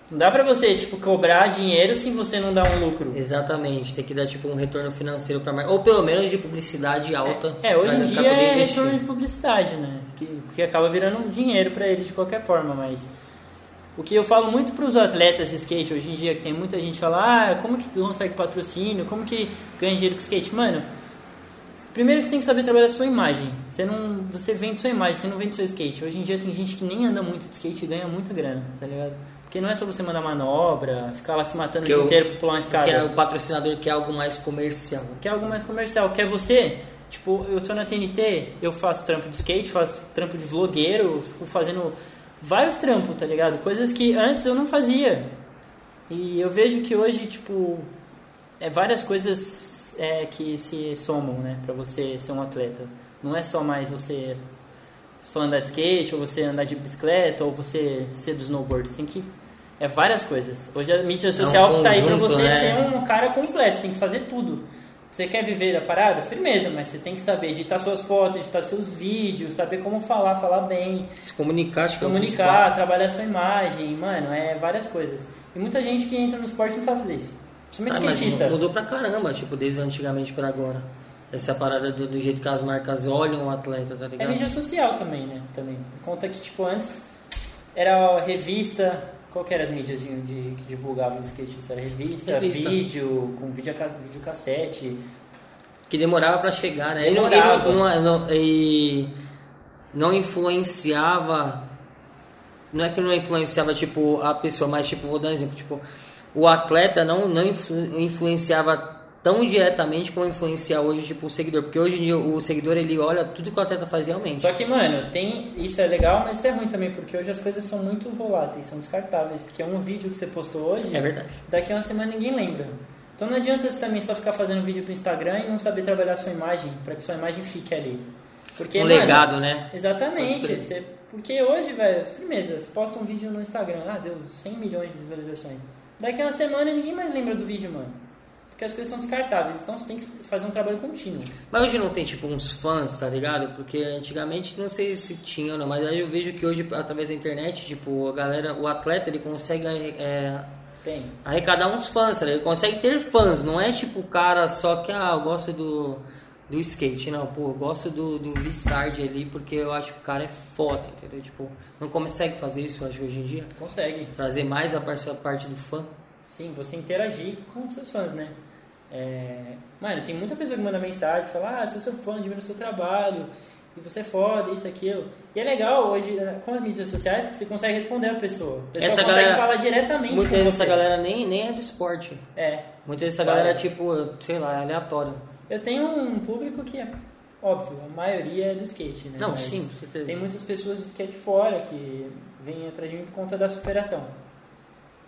Não dá pra você, tipo, cobrar dinheiro se você não dá um lucro. Exatamente, tem que dar tipo um retorno financeiro para marca, ou pelo menos de publicidade alta. É, hoje pra em pra dia é investir. retorno de publicidade, né? Que, que acaba virando um dinheiro pra ele de qualquer forma, mas o que eu falo muito pros atletas de skate hoje em dia, que tem muita gente que fala, ah, como que consegue patrocínio, como que ganha dinheiro com skate? Mano, primeiro você tem que saber trabalhar a sua imagem. Você não, você vende sua imagem, você não vende seu skate. Hoje em dia tem gente que nem anda muito de skate e ganha muita grana, tá ligado? Porque não é só você mandar manobra, ficar lá se matando Que o dia eu- inteiro pra pular uma escada. Que é o patrocinador quer algo mais comercial. Quer algo mais comercial. Quer você? Tipo, eu tô na TNT, eu faço trampo de skate, faço trampo de vlogueiro, fico fazendo vários trampos, tá ligado? Coisas que antes eu não fazia. E eu vejo que hoje, tipo, é várias coisas é, que se somam, né, pra você ser um atleta. Não é só mais você só andar de skate, ou você andar de bicicleta, ou você ser do snowboard. Você tem que. É várias coisas. Hoje a mídia social tá aí pra conjunto, você né? ser um cara completo, você tem que fazer tudo. Você quer viver da parada? Firmeza, mas você tem que saber editar suas fotos, editar seus vídeos, saber como falar, falar bem, Se comunicar, acho que é comunicar, trabalhar sua imagem, mano, é várias coisas. E muita gente que entra no esporte não sabe fazer isso. Principalmente Ah, mas skatista. mudou pra caramba, tipo, desde antigamente pra agora. Essa parada do, do jeito que as marcas olham o atleta, tá É ligado? mídia social também, né? Também. Por conta que, tipo, antes era revista. Qual que eram as mídias de, de- que divulgavam os skatistas? Era revista, Revista. vídeo, com vídeo, videocassete. Que demorava pra chegar, né? E não, e Demorava. não, não, e não influenciava. Não é que não influenciava, tipo, a pessoa, mas, tipo, vou dar um exemplo, tipo, o atleta não, não influ- influenciava tão diretamente como influencia hoje, tipo, o seguidor. Porque hoje em dia o seguidor, ele olha tudo que o atleta faz realmente. Só que, mano, tem isso é legal, mas isso é ruim também, porque hoje as coisas são muito voláteis, são descartáveis. Porque um vídeo que você postou hoje, É verdade. daqui a uma semana ninguém lembra. Então não adianta você também só ficar fazendo vídeo pro Instagram e não saber trabalhar a sua imagem, pra que sua imagem fique ali. Porque, Um mano, legado, né? Exatamente. Você, porque hoje, velho, firmeza, você posta um vídeo no Instagram, ah, deu 100 milhões de visualizações. Daqui a uma semana ninguém mais lembra do vídeo, mano. Porque as coisas são descartáveis, então você tem que fazer um trabalho contínuo. Mas hoje não tem tipo uns fãs, tá ligado? Porque antigamente não sei se tinha ou não, mas aí eu vejo que hoje através da internet, tipo, a galera, o atleta ele consegue é, Tem. arrecadar uns fãs, tá ligado? Ele consegue ter fãs, não é tipo o cara só que ah, eu gosto do, do skate, não, pô, eu gosto do, do Vissard ali porque eu acho que o cara é foda, entendeu? Tipo, não consegue fazer isso, eu acho, hoje em dia. Consegue. Trazer mais a parte, a parte do fã. Sim, você interagir com os seus fãs, né? É... Mano, tem muita pessoa que manda mensagem, fala, ah, sou seu fã, admiro seu trabalho, e você é foda, isso, aquilo. E é legal hoje, né, com as mídias sociais, você consegue responder a pessoa. A pessoa Essa consegue galera- falar diretamente Muitas com vezes você. essa galera nem, nem é do esporte. É. Muitas vezes essa Várias. galera, tipo, sei lá, é aleatória. Eu tenho um público que é óbvio, a maioria é do skate, né? Não, Mas sim, com certeza. Tem muitas pessoas que é de fora que vêm atrás de mim por conta da superação.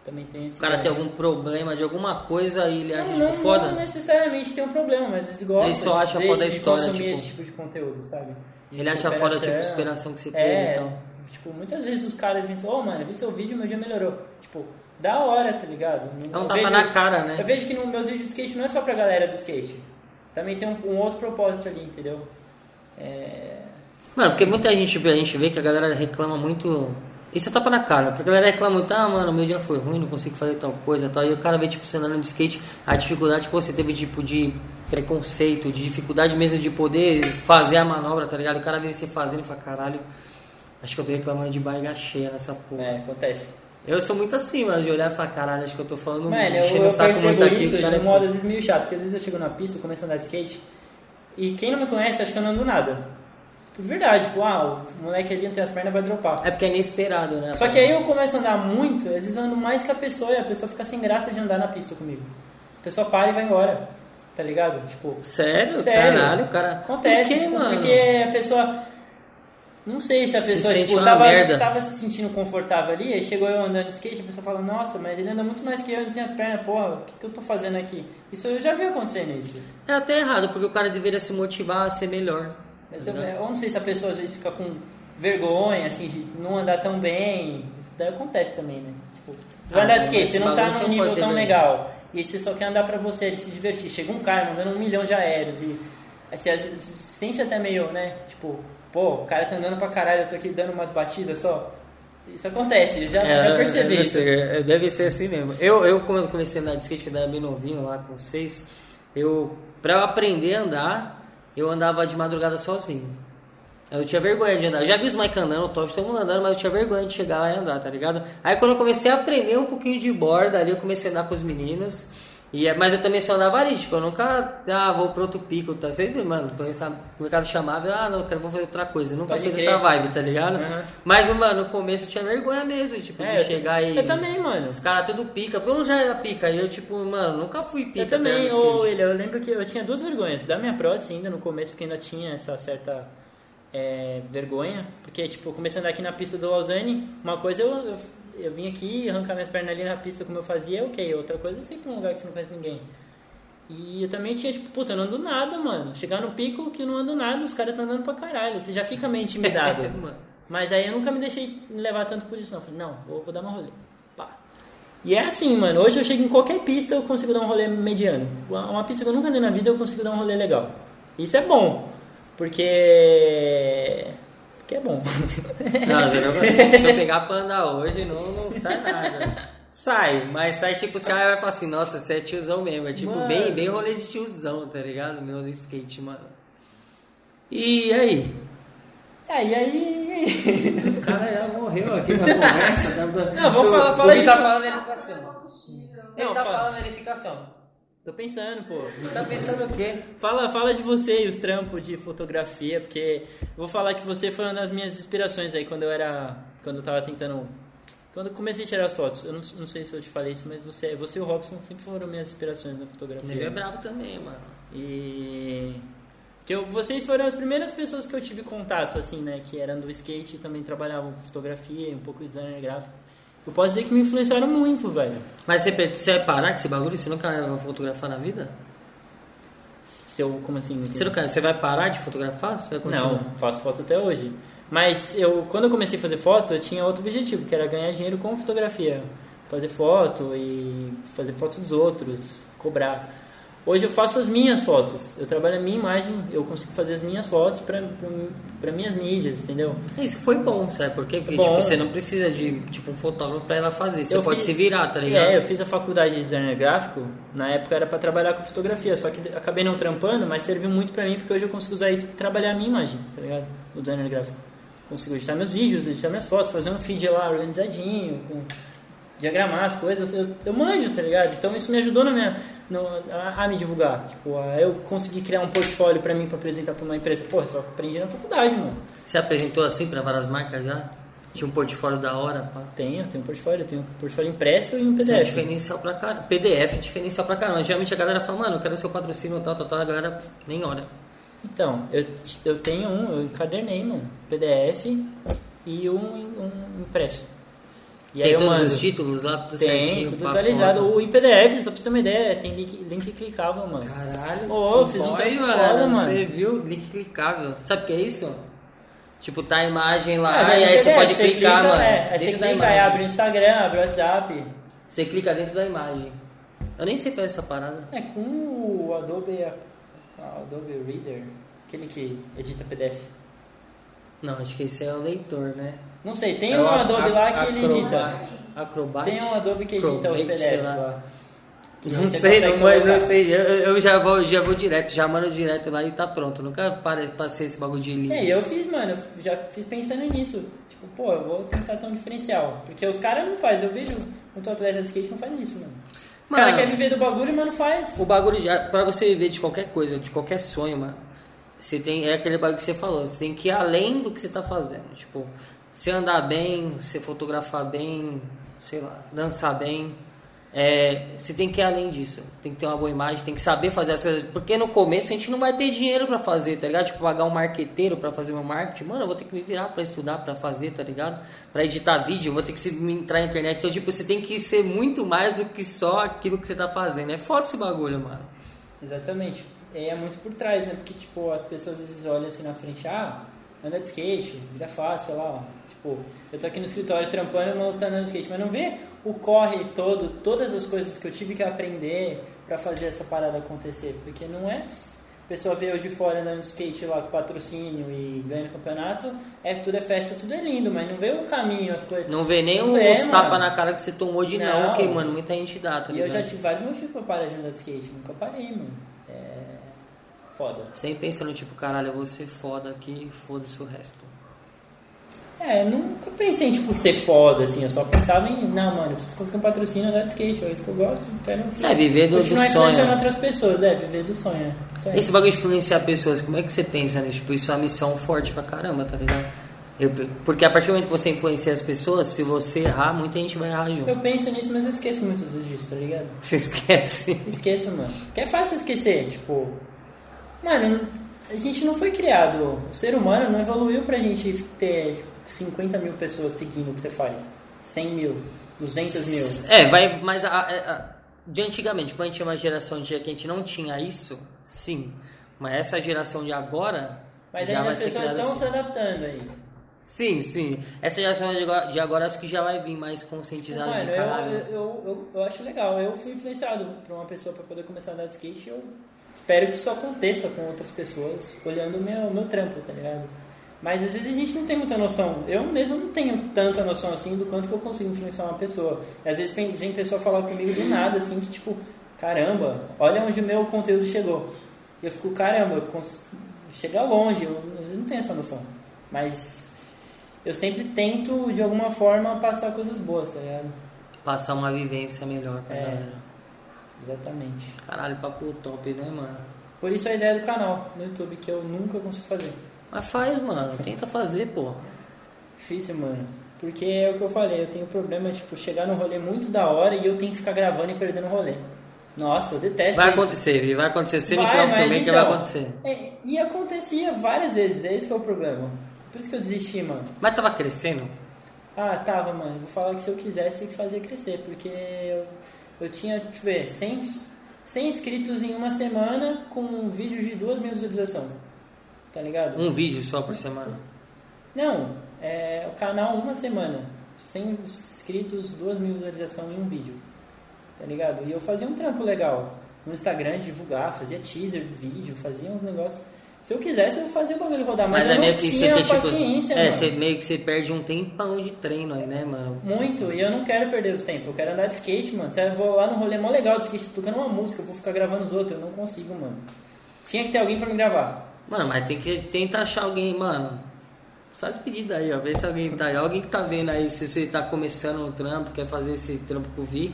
Também tem esse O cara tem algum problema de alguma coisa e ele acha, não, tipo, não, foda. não necessariamente tem um problema, mas eles gostam. Ele só acha foda a história, tipo- esse tipo de conteúdo, sabe? Ele acha foda, tipo, superação. a superação que você teve É, então. tipo, muitas vezes os caras dizem, ô mano, eu vi seu vídeo e meu dia melhorou. Tipo, da hora, tá ligado? É um Eu tapa na cara, né? Eu vejo que nos meus vídeos de skate não é só pra galera do skate. Também tem um, um outro propósito ali, entendeu? É... Mano, porque muita gente, a gente vê que a galera reclama muito. Isso é tapa na cara, porque a galera reclama muito, ah, mano, meu dia foi ruim, não consigo fazer tal coisa tal. E o cara vê, tipo, você andando de skate, a dificuldade que você teve, tipo, de preconceito, de dificuldade mesmo de poder fazer a manobra, tá ligado? O cara vê você fazendo e fala, caralho, acho que eu tô reclamando de barriga cheia nessa porra. é, acontece. Eu sou muito assim, mano, de olhar e falar, caralho, acho que eu tô falando, Mano, enchendo eu o saco muito aqui. isso cara de é um modo às vezes meio chato, porque às vezes eu chego na pista, começo a andar de skate, e quem não me conhece acha que eu não ando nada. Por verdade, tipo, ah, o moleque ali não tem as pernas, vai dropar. É porque é inesperado, né? Só que aí eu começo a andar muito, às vezes eu ando mais que a pessoa e a pessoa fica sem graça de andar na pista comigo. A pessoa para e vai embora, tá ligado? Tipo, Sério? Sério. Caralho, cara. acontece, Por quê, tipo, mano? porque a pessoa. Não sei se a Se pessoa sente tipo, tava, tava se sentindo confortável ali, aí chegou eu andando de skate, a pessoa fala, nossa, mas ele anda muito mais que eu, não tem as pernas, porra, o que, que eu tô fazendo aqui? Isso eu já vi acontecendo isso. É até errado, porque o cara deveria se motivar a ser melhor. Mas eu, eu não sei se a pessoa às vezes fica com vergonha, assim, de não andar tão bem. Isso daí acontece também, né? Tipo, você vai Ah, andar de skate, você não tá você num nível tão legal. E aí você só quer andar pra você, ele se divertir. Chega um cara mandando um milhão de aéreos e aí você às vezes se sente até meio, né? Tipo, pô, o cara tá andando pra caralho, eu tô aqui dando umas batidas só. Isso acontece, eu já, já percebi deve. Ser, é, deve ser assim mesmo. Eu, eu quando comecei a andar de skate, que eu era bem novinho lá com vocês, eu, pra eu aprender a andar, eu andava de madrugada sozinho. Eu tinha vergonha de andar. Eu já vi os Mike andando, o Tosh, todo mundo andando, mas eu tinha vergonha de chegar lá e andar, tá ligado? Aí quando eu comecei a aprender um pouquinho de borda, ali eu comecei a andar com os meninos. E, é- mas eu também só andava ali, tipo, eu nunca, ah, vou pro outro pico, tá sempre, mano, essa- o mercado chamava, eu, ah, não, eu quero, vou fazer outra coisa. Eu nunca Pode fui crer. dessa vibe, tá ligado? Uhum. Mas, mano, no começo eu tinha vergonha mesmo, tipo, É, de eu- chegar e. Eu também, mano. Os caras tudo pica, porque eu não já era pica, e eu, tipo, mano, nunca fui pica. Eu também, até no ô. William, eu lembro que eu tinha duas vergonhas. Da minha prótese ainda no começo, porque ainda tinha essa certa é, vergonha. Porque, tipo, eu andar aqui na pista do Lausanne. Uma coisa eu, eu, eu vim aqui arrancar minhas pernas ali na pista como eu fazia, ok. Outra coisa é sempre um lugar que você não conhece ninguém. E eu também tinha, tipo, puta, eu não ando nada, mano. Chegar no pico que eu não ando nada, os caras estão andando pra caralho. Você já fica meio intimidado. Mas aí eu nunca me deixei levar tanto por isso, não. Falei, não, vou, vou dar uma rolê. Pá. E é assim, mano. Hoje eu chego em qualquer pista, eu consigo dar um rolê mediano. Uma pista que eu nunca andei na vida, eu consigo dar um rolê legal. Isso é bom. Porque. Porque é bom. Não, você não consegue. Se eu pegar pra andar hoje, não, não sai nada. Sai, mas sai tipo, os caras vão falar assim, nossa, você é tiozão mesmo. É tipo, Mano. bem, bem rolê de tiozão, tá ligado? Meu no skate, mano. E aí? É, e aí. O cara já morreu aqui na conversa. Tá... Não, vamos falar- fala que aí. tá falando verificação. Ele tá fala. falando verificação. Tô pensando, pô. Tá pensando o quê? Fala, fala de você e os trampos de fotografia, porque vou falar que você foi uma das minhas inspirações aí quando eu era. Quando eu tava tentando. Quando eu comecei a tirar as fotos. Eu não, não sei se eu te falei isso, mas você, você e o Robson sempre foram minhas inspirações na O nego é fotografia. brabo também, mano. E. Que eu, vocês foram as primeiras pessoas que eu tive contato, assim, né? Que eram do skate e também trabalhavam com fotografia, um pouco de designer gráfico. Eu posso dizer que me influenciaram muito, velho. Mas você, você vai parar com esse bagulho? Você nunca vai fotografar na vida? Se eu, como assim? Você, nunca, você vai parar de fotografar? Você vai continuar? Não, faço foto até hoje. Mas eu, quando eu comecei a fazer foto, eu tinha outro objetivo, que era ganhar dinheiro com fotografia. Fazer foto e fazer fotos dos outros, cobrar. Hoje eu faço as minhas fotos. Eu trabalho a minha imagem, eu consigo fazer as minhas fotos para minhas mídias, entendeu? Isso foi bom, sabe por quê? Porque Bom. tipo, você não precisa de tipo, um fotógrafo pra ela fazer. Você pode fiz- se virar, tá ligado? É, eu fiz a faculdade de designer gráfico, na época era para trabalhar com fotografia, só que acabei não trampando, mas serviu muito para mim porque hoje eu consigo usar isso para trabalhar a minha imagem, tá ligado? O designer gráfico. Consigo editar meus vídeos, editar minhas fotos, fazer um feed lá organizadinho, com diagramar as coisas, eu, eu manjo, tá ligado? Então isso me ajudou na minha, no- a, a me divulgar, tipo, a eu consegui criar um portfólio para mim para apresentar para uma empresa. Eu só aprendi na faculdade, mano. Você apresentou assim pra várias marcas já? Tinha um portfólio da hora, pá. Tenho, tenho um portfólio, tenho um portfólio impresso e um Isso é PDF. diferencial pra caramba. PDF é diferencial pra caramba. Geralmente a galera fala, mano, eu quero seu patrocínio, tal, tal, tal. A galera nem olha. Então, eu, eu tenho um, eu encadernei, mano, PDF e um, um impresso. E Tem todos os títulos lá, tudo Tem, certinho. tudo atualizado. O em PDF, só pra você ter uma ideia, tem link, link clicável, mano. Caralho. Ô, eu fiz um boy, trampo foda, mano. Você viu? Link clicável. Sabe o que é isso? Tipo, tá a imagem lá Ah, e aí você PDF, pode clicar, clica, mano. É, aí você clica, aí imagem. abre o Instagram, abre o WhatsApp. Você clica dentro da imagem. Eu nem sei fazer essa parada. É com o Adobe, Adobe Reader, aquele que edita PDF. Não, acho que esse é o leitor, né? Não sei, tem É um o Adobe Ac- lá que ele edita. Acrobat? Tem um Adobe que edita os Acrobat, PDFs sei lá. lá. Não sei, não, colocar. não sei. Eu, eu já, vou, já vou direto, já mando direto lá e tá pronto. Nunca passei esse bagulho de link. É, eu fiz, mano, eu já fiz pensando nisso. Tipo, pô, eu vou tentar ter um diferencial. Porque os caras não fazem, eu vejo muito atleta de skate não faz isso, mano. Os Mano. caras querem viver do bagulho, mas não faz. O bagulho, de, pra você viver de qualquer coisa, de qualquer sonho, mano, você tem, é aquele bagulho que você falou, você tem que ir além do que você tá fazendo. Tipo, você andar bem, você fotografar bem, sei lá, dançar bem. é, você tem que ir além disso. Tem que ter uma boa imagem, tem que saber fazer as coisas. Porque no começo a gente não vai ter dinheiro pra fazer, tá ligado? Tipo, pagar um marqueteiro pra fazer meu marketing. Mano, eu vou ter que me virar pra estudar, pra fazer, tá ligado? Pra editar vídeo, vou ter que se- entrar na internet. Então, tipo, você tem que ser muito mais do que só aquilo que você tá fazendo. É foda esse bagulho, mano. Exatamente. É muito por trás, né? Porque, tipo, as pessoas às vezes olham assim na frente, ah, anda de skate, vida fácil, sei lá, ó. Tipo, eu tô aqui no escritório trampando e o maluco tá andando de skate, mas não vê o corre todo, todas as coisas que eu tive que aprender pra fazer essa parada acontecer. Porque não é. A pessoa vê eu de fora andando de skate lá com patrocínio e ganhando campeonato, é, tudo é festa, tudo é lindo, mas não vê o caminho, as coisas. Não vê nem Não os tapas na cara que você tomou de não, Não. que, mano, muita gente dá, tá E eu ligado? já tive vários motivos pra parar de andar de skate, nunca parei, mano. Foda. Sempre pensa no tipo, caralho, eu vou ser foda aqui e foda-se o resto. É, nunca pensei em, tipo, ser foda, assim. Eu só pensava em, não, mano, eu preciso conseguir um patrocínio andar de skate. É isso que eu gosto. Quero É, viver do- do sonho. influenciando outras pessoas. É, viver do sonho. é. Aí. Esse bagulho de influenciar pessoas, como é que você pensa nisso? Tipo, isso é uma missão forte pra caramba, tá ligado? Eu- porque a partir do momento que você influencia as pessoas, se você errar, muita gente vai errar junto. Eu penso nisso, mas eu esqueço muitas vezes disso, tá ligado? Você esquece. Esqueço, mano. Porque é fácil esquecer, tipo... Mano, a gente não foi criado... O ser humano não evoluiu pra gente ter tipo, 50 mil pessoas seguindo o que você faz. 100 mil. 200 mil. É, vai, mas a- a- a- de antigamente, quando a gente tinha uma geração de que a gente não tinha isso, sim. Mas essa geração de agora Mas já ainda vai as pessoas estão assim. se adaptando a isso. Sim, sim. Essa geração de agora, de agora acho que já vai vir mais conscientizada de eu, caralho. eu, eu, eu acho legal. Eu fui influenciado por uma pessoa para poder começar a andar de skate. Eu espero que isso aconteça com outras pessoas, olhando o meu, meu trampo, tá ligado? Mas às vezes a gente não tem muita noção. Eu mesmo não tenho tanta noção assim do quanto que eu consigo influenciar uma pessoa. Às vezes vem pessoa falar comigo do nada, assim, que tipo, caramba, olha onde o meu conteúdo chegou. E eu fico, caramba, eu cons... chega longe, eu às vezes não tenho essa noção. Mas eu sempre tento, de alguma forma, passar coisas boas, tá ligado? Passar uma vivência melhor pra É. galera. Exatamente. Caralho, papo top, né, mano? Por isso a ideia do canal no YouTube, que eu nunca consigo fazer. Mas faz, mano. Tenta fazer, pô. Difícil, mano. Porque é o que eu falei, eu tenho problema, tipo, chegar num rolê muito da hora e eu tenho que ficar gravando e perdendo o rolê. Nossa, eu detesto Vai isso. acontecer, Vi, vai acontecer. Se não Vai, tiver um filme, que então, vai acontecer. é, e acontecia várias vezes, é esse que é o problema. Por isso que eu desisti, mano. Mas tava crescendo? Ah, tava, mano. Vou falar que se eu quisesse, fazer crescer. Porque eu, eu tinha, deixa eu ver, 100, 100 inscritos em uma semana com um vídeo de 2 mil visualizações. Tá ligado? Um vídeo só por semana. Não, é o canal uma semana. 100 inscritos, 2 mil visualizações em um vídeo. Tá ligado? E eu fazia um trampo legal no Instagram, divulgar, fazia teaser, vídeo, fazia uns negócios. Se eu quisesse, eu fazia o bagulho rodar, mas, Mas é meio que você tinha tem tipo. paciência, É, mano. você meio que você perde um tempão de treino aí, né, mano? Muito, e eu não quero perder os tempos, eu quero andar de skate, mano. Se eu vou lá no rolê mó legal de skate, tocando uma música, eu vou ficar gravando os outros, eu não consigo, mano. Tinha que ter alguém pra me gravar. Mano, mas tem que tentar achar alguém, mano. Faz pedido aí, ó. Vê se alguém tá aí. Alguém que tá vendo aí, se você tá começando um trampo, quer fazer esse trampo com o Vi.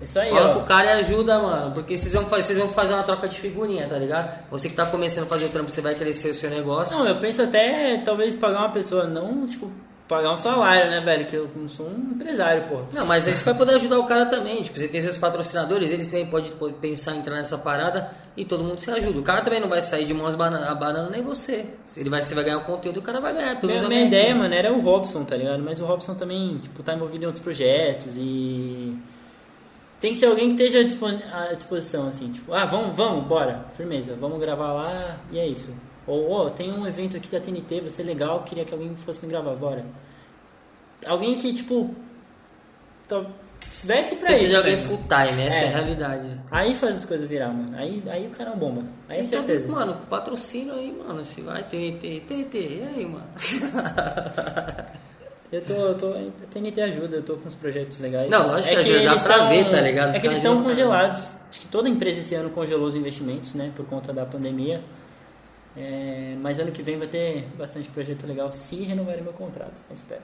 Isso aí, Fala ó. pro cara e ajuda, mano. Porque vocês vão, fazer, vocês vão fazer uma troca de figurinha, tá ligado? Você que tá começando a fazer o trampo, você vai crescer o seu negócio. Não, eu penso até talvez pagar uma pessoa, não, tipo, pagar um salário, né, velho? Que eu não sou um empresário, pô. Não, mas aí você vai poder ajudar o cara também. Tipo, você tem seus patrocinadores, eles também podem pensar em entrar nessa parada e todo mundo se ajuda. O cara também não vai sair de mãos bana- abanando nem você. Ele vai, você vai ganhar o conteúdo e o cara vai ganhar. A minha minha ideia, mano, era o Robson, tá ligado? Mas o Robson também, tipo, tá envolvido em outros projetos e. Tem que ser alguém que esteja à dispo- à disposição, assim, tipo, ah, vamos, vamos, bora, firmeza, vamos gravar lá e é isso. Ou, ó, tem um evento aqui da TNT, vai ser legal, queria que alguém fosse me gravar, bora. Alguém que, tipo, tivesse pra Você isso. de alguém full time, essa é. É. a realidade. Aí faz as coisas virar, mano. Aí, aí o canal bomba. Aí é Então, certeza. mano, com patrocínio aí, mano, se vai, TNT, TNT, e aí, mano? Eu tô, eu tô. A TNT ajuda, eu tô com uns projetos legais. Não, lógico que ajuda, dá pra tão- ver, tá ligado? Os É que eles estão congelados. Acho que toda empresa esse ano congelou os investimentos, né? Por conta da pandemia. É, mas ano que vem vai ter bastante projeto legal se renovarem meu contrato. Eu espero.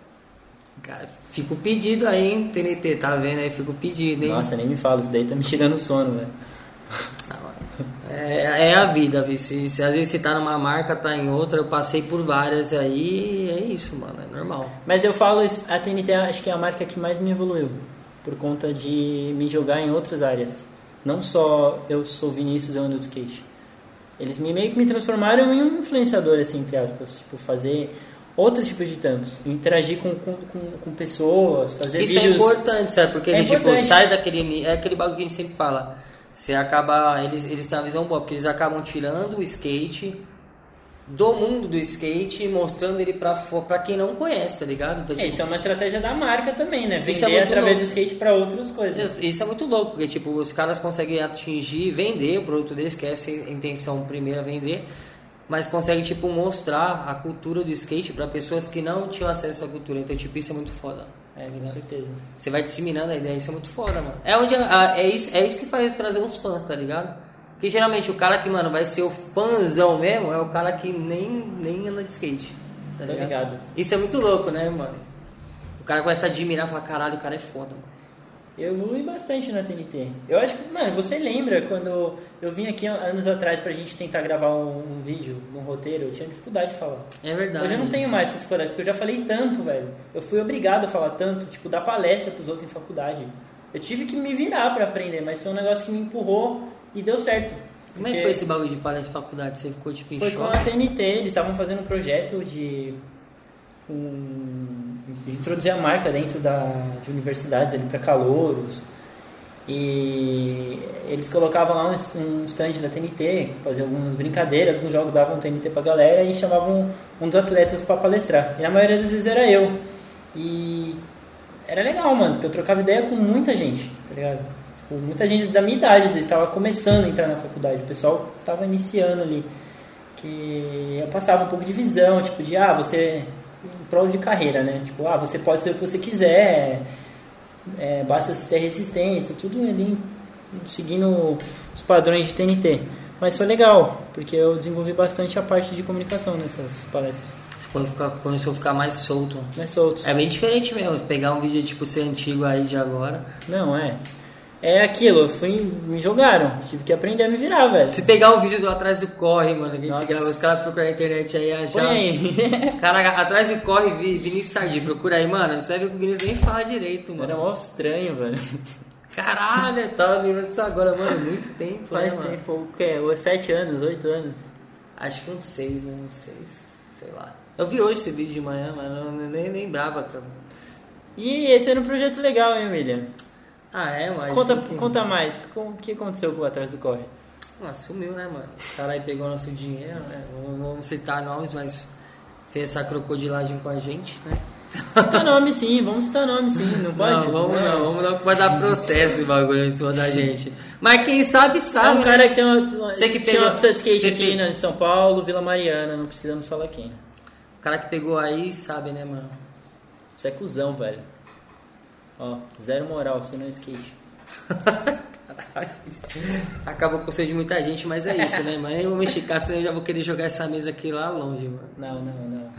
Cara, fica o pedido aí, hein, TNT, tá vendo aí? Fica o pedido, hein? Nossa, nem me fala, isso daí tá me tirando sono, velho. É, é a vida, vi. Se, se às vezes você tá numa marca, tá em outra, eu passei por várias aí, é isso, mano, é normal. Mas eu falo, a TNT acho que é a marca que mais me evoluiu. por conta de me jogar em outras áreas. Não só eu sou Vinícius, eu ando de skate. Eles me, meio que me transformaram em um influenciador, assim, entre aspas. Tipo, fazer outros tipos de tampos. Interagir com, com, com, pessoas, fazer Isso vídeos... é importante, sabe? Porque É ele, tipo, importante. sai daquele. É aquele bagulho que a gente sempre fala. Você acaba. Eles, eles têm uma visão boa, porque eles acabam tirando o skate do mundo do skate e mostrando ele pra, pra quem não conhece, tá ligado? Então, É, tipo, isso é uma estratégia da marca também, né? É Vender muito através louco. do skate para outras coisas. Isso é muito louco, porque tipo, os caras conseguem atingir, vender o produto deles, que essa é a intenção primeira vender, mas conseguem tipo mostrar a cultura do skate para pessoas que não tinham acesso à cultura. Então, tipo, isso é muito foda. É, com certeza. Você vai disseminando a ideia, isso é muito foda, mano. É onde a- é isso, é isso que faz trazer os fãs, tá ligado? Porque geralmente o cara que, mano, vai ser o fãzão mesmo é o cara que nem, nem anda de skate. Tá Tá ligado? ligado. Isso é muito louco, né, mano? O cara começa a admirar e fala, caralho, o cara é foda, mano. Eu evolui bastante na TNT. Eu acho que, mano, você lembra quando eu vim aqui anos atrás pra gente tentar gravar um, um vídeo, um roteiro, eu tinha dificuldade de falar. É verdade. Hoje eu não tenho mais dificuldade, porque eu já falei tanto, velho. Eu fui obrigado a falar tanto, tipo, dar palestra pros outros em faculdade. Eu tive que me virar pra aprender, mas foi um negócio que me empurrou e deu certo. Como é que foi esse bagulho de palestra de faculdade? Você ficou tipo em Foi com choque? a TNT, eles estavam fazendo um projeto de, um, introduzir a marca dentro da, de universidades ali para calouros. E eles colocavam lá um, stand da TNT, faziam algumas brincadeiras, alguns jogos davam TNT pra galera e chamavam um dos atletas para palestrar. E na maioria das vezes era eu. E era legal, mano, porque eu trocava ideia com muita gente, tá ligado? Tipo, muita gente da minha idade, eles estavam começando a entrar na faculdade, o pessoal tava iniciando ali. Que eu passava um pouco de visão, tipo, de ah, você. Em prol de carreira, né? Tipo, ah, você pode ser o que você quiser, é, basta ter resistência, tudo ali seguindo os padrões de TNT. Mas foi legal, porque eu desenvolvi bastante a parte de comunicação nessas palestras. Você ficar- começou a ficar mais solto. Mais soltos. É bem diferente mesmo, pegar um vídeo tipo ser antigo aí de agora. Não, é. É aquilo, eu fui, me jogaram, tive que aprender a me virar, velho. Se pegar um vídeo do Atrás do Corre, mano, que a gente Nossa. grava, os caras procuram na internet aí achar. Caraca, Atrás do Corre, Vi- Vinícius Sardi, procura aí, mano. Vai ver que o Vinícius nem fala direito, mano. Era mó estranho, velho. Caralho, eu tava lembrando disso agora, mano. Muito tempo, Faz né, mano? tempo, o quê? Sete anos, oito anos. Acho que uns seis, né? Uns seis, sei lá. Eu vi hoje esse vídeo de manhã, mas eu nem lembrava, cara. E esse era um projeto legal, hein, William? Ah, é, mas. Conta, que- conta mais, o que aconteceu com o Atrás do Corre? Ah, sumiu, né, mano? O cara aí pegou nosso dinheiro, né? Vamos, vamos citar nomes, mas fez essa crocodilagem com a gente, né? Cita nome sim, vamos citar nome sim, não pode? Não, vamos não, vamos não, vai dar processo esse bagulho em cima da gente. Mas quem sabe, É sabe. um né? cara que tem uma, Você que tinha pegou- uma pista de skate aqui que- na- em São Paulo, Vila Mariana, não precisamos falar quem. O cara que pegou aí sabe, né, mano? Você é cuzão, velho. Ó, zero moral, você não é skate. Acabou com o sonho de muita gente, mas é isso, né, mano? Eu vou me esticar, senão eu já vou querer jogar essa mesa aqui lá longe, mano. Não, não, não.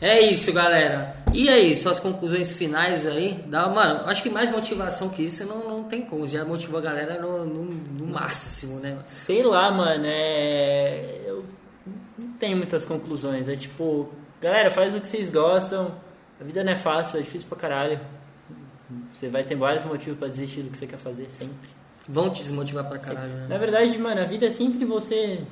É isso, galera. E aí, suas conclusões finais aí? Dá, mano, acho que mais motivação que isso não, não tem como. Já motivou a galera no, no, no máximo, né? Sei lá, mano, é. Eu não tenho muitas conclusões. É tipo, galera, faz o que vocês gostam. A vida não é fácil, é difícil pra caralho. Você vai ter vários motivos pra desistir do que você quer fazer, sempre. Vão te desmotivar pra caralho, Na né? verdade, mano, a vida é sempre você.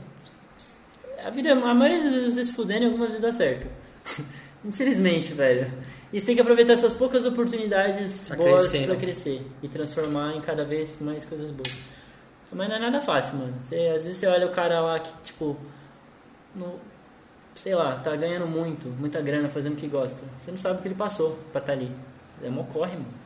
A vida, a maioria das vezes fudendo e algumas vezes dá certo. Infelizmente, velho. E você tem que aproveitar essas poucas oportunidades Pra boas crescer, pra né? crescer e transformar em cada vez mais coisas boas. Mas não é nada fácil, mano. Você, às vezes você olha o cara lá que, tipo, no, sei lá, tá ganhando muito, muita grana fazendo o que gosta. Você não sabe o que ele passou pra estar ali. É mó corre, mano.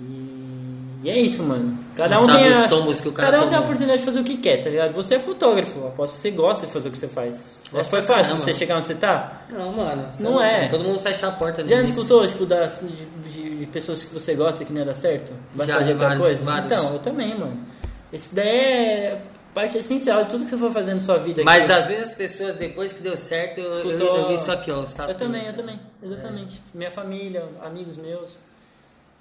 E, e é isso, mano. Cada Não um tem a, tombos que o cara cada um tem a oportunidade de fazer o que quer, tá ligado? Você é fotógrafo, aposto que você gosta de fazer o que você faz. Gosto Foi fácil você chegar onde você tá? Não, mano. Não sabe? é. Todo mundo fecha a porta Já escutou, tipo, das, de, de- de pessoas que você gosta que não ia dar certo? Vai Já, fazer outra vários, coisa? vários. Então, eu também, mano. Esse daí é parte essencial de tudo que você for fazer na sua vida. Mas aqui. das mesmas pessoas, depois que deu certo, eu, eu, Escutou- eu vi isso aqui, ó. Eu também, eu também, exatamente. É. Minha família, amigos meus.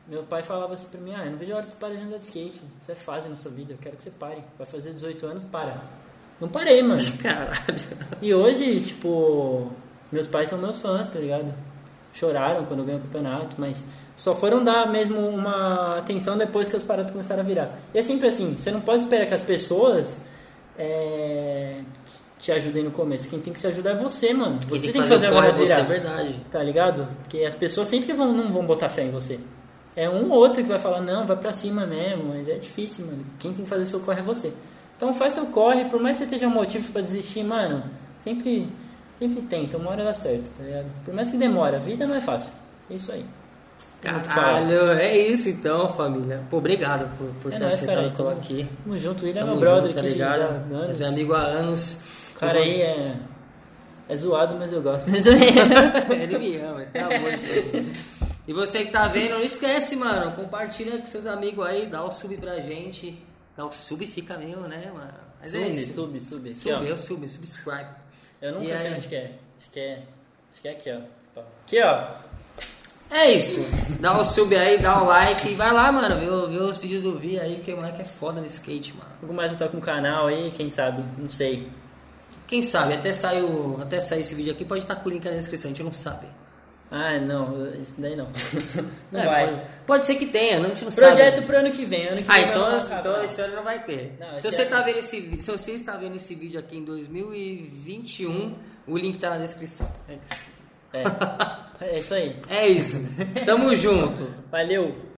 Meu pai falava assim pra mim, ah, eu não vejo a hora de você parar de andar de skate. Isso é fase na sua vida, eu quero que você pare. Vai fazer 18 anos, para. Não parei, mano. Caralho. E hoje, tipo, meus pais são meus fãs, tá ligado? choraram quando ganhou o campeonato, mas só foram dar mesmo uma atenção depois que os parados começaram a virar. E é sempre assim, você não pode esperar que as pessoas é, te ajudem no começo. Quem tem que se ajudar é você, mano. Você tem tem que fazer fazer a é você, virar. é verdade. Tá ligado? Porque as pessoas sempre vão, não vão botar fé em você. É um ou outro que vai falar, não, vai pra cima mesmo, mas é difícil, mano. Quem tem que fazer seu corre é você. Então faz seu corre, por mais que você tenha motivos pra desistir, mano, sempre, sempre tenta, uma hora dá certo, tá ligado? Por mais que demore, a vida não é fácil. É isso aí. Caralho, é isso então, família. Pô, obrigado por, por É ter nóis, aceitado colar aqui. Tamo junto, William é meu brother junto, tá ligado? Mas é amigo há anos. O cara aí é, é zoado, mas eu gosto. Ele me ama, tá bom E você que tá vendo, não esquece, mano. Compartilha com seus amigos aí, dá o sub pra gente. Dá o sub fica meu, né, mano? Mas é sub, isso. sub, sub. Aqui, Sub, ó. eu sub, subscribe. Eu E nunca sei aí? onde que é. Acho que é. Acho que é aqui, ó. Aqui, ó. É isso. Dá o sub aí, dá o like e vai lá, mano. Vê, vê os vídeos do Vi aí, que o moleque é foda no skate, mano. Logo mais eu toco um canal aí, quem sabe? Não sei. Quem sabe, até sair, o- até sair esse vídeo aqui, pode estar com o link na descrição, a gente não sabe. Ah, não, isso daí não. Não É, vai. Pode, pode ser que tenha, não, a gente não Projeto sabe. pro ano que vem. Ano que Ah, vem então, então esse ano não vai ter. Não, se você tá vendo esse se você está vendo esse vídeo aqui em 2021, o link tá na descrição. É isso. É. é isso aí. É isso. Tamo junto. Valeu.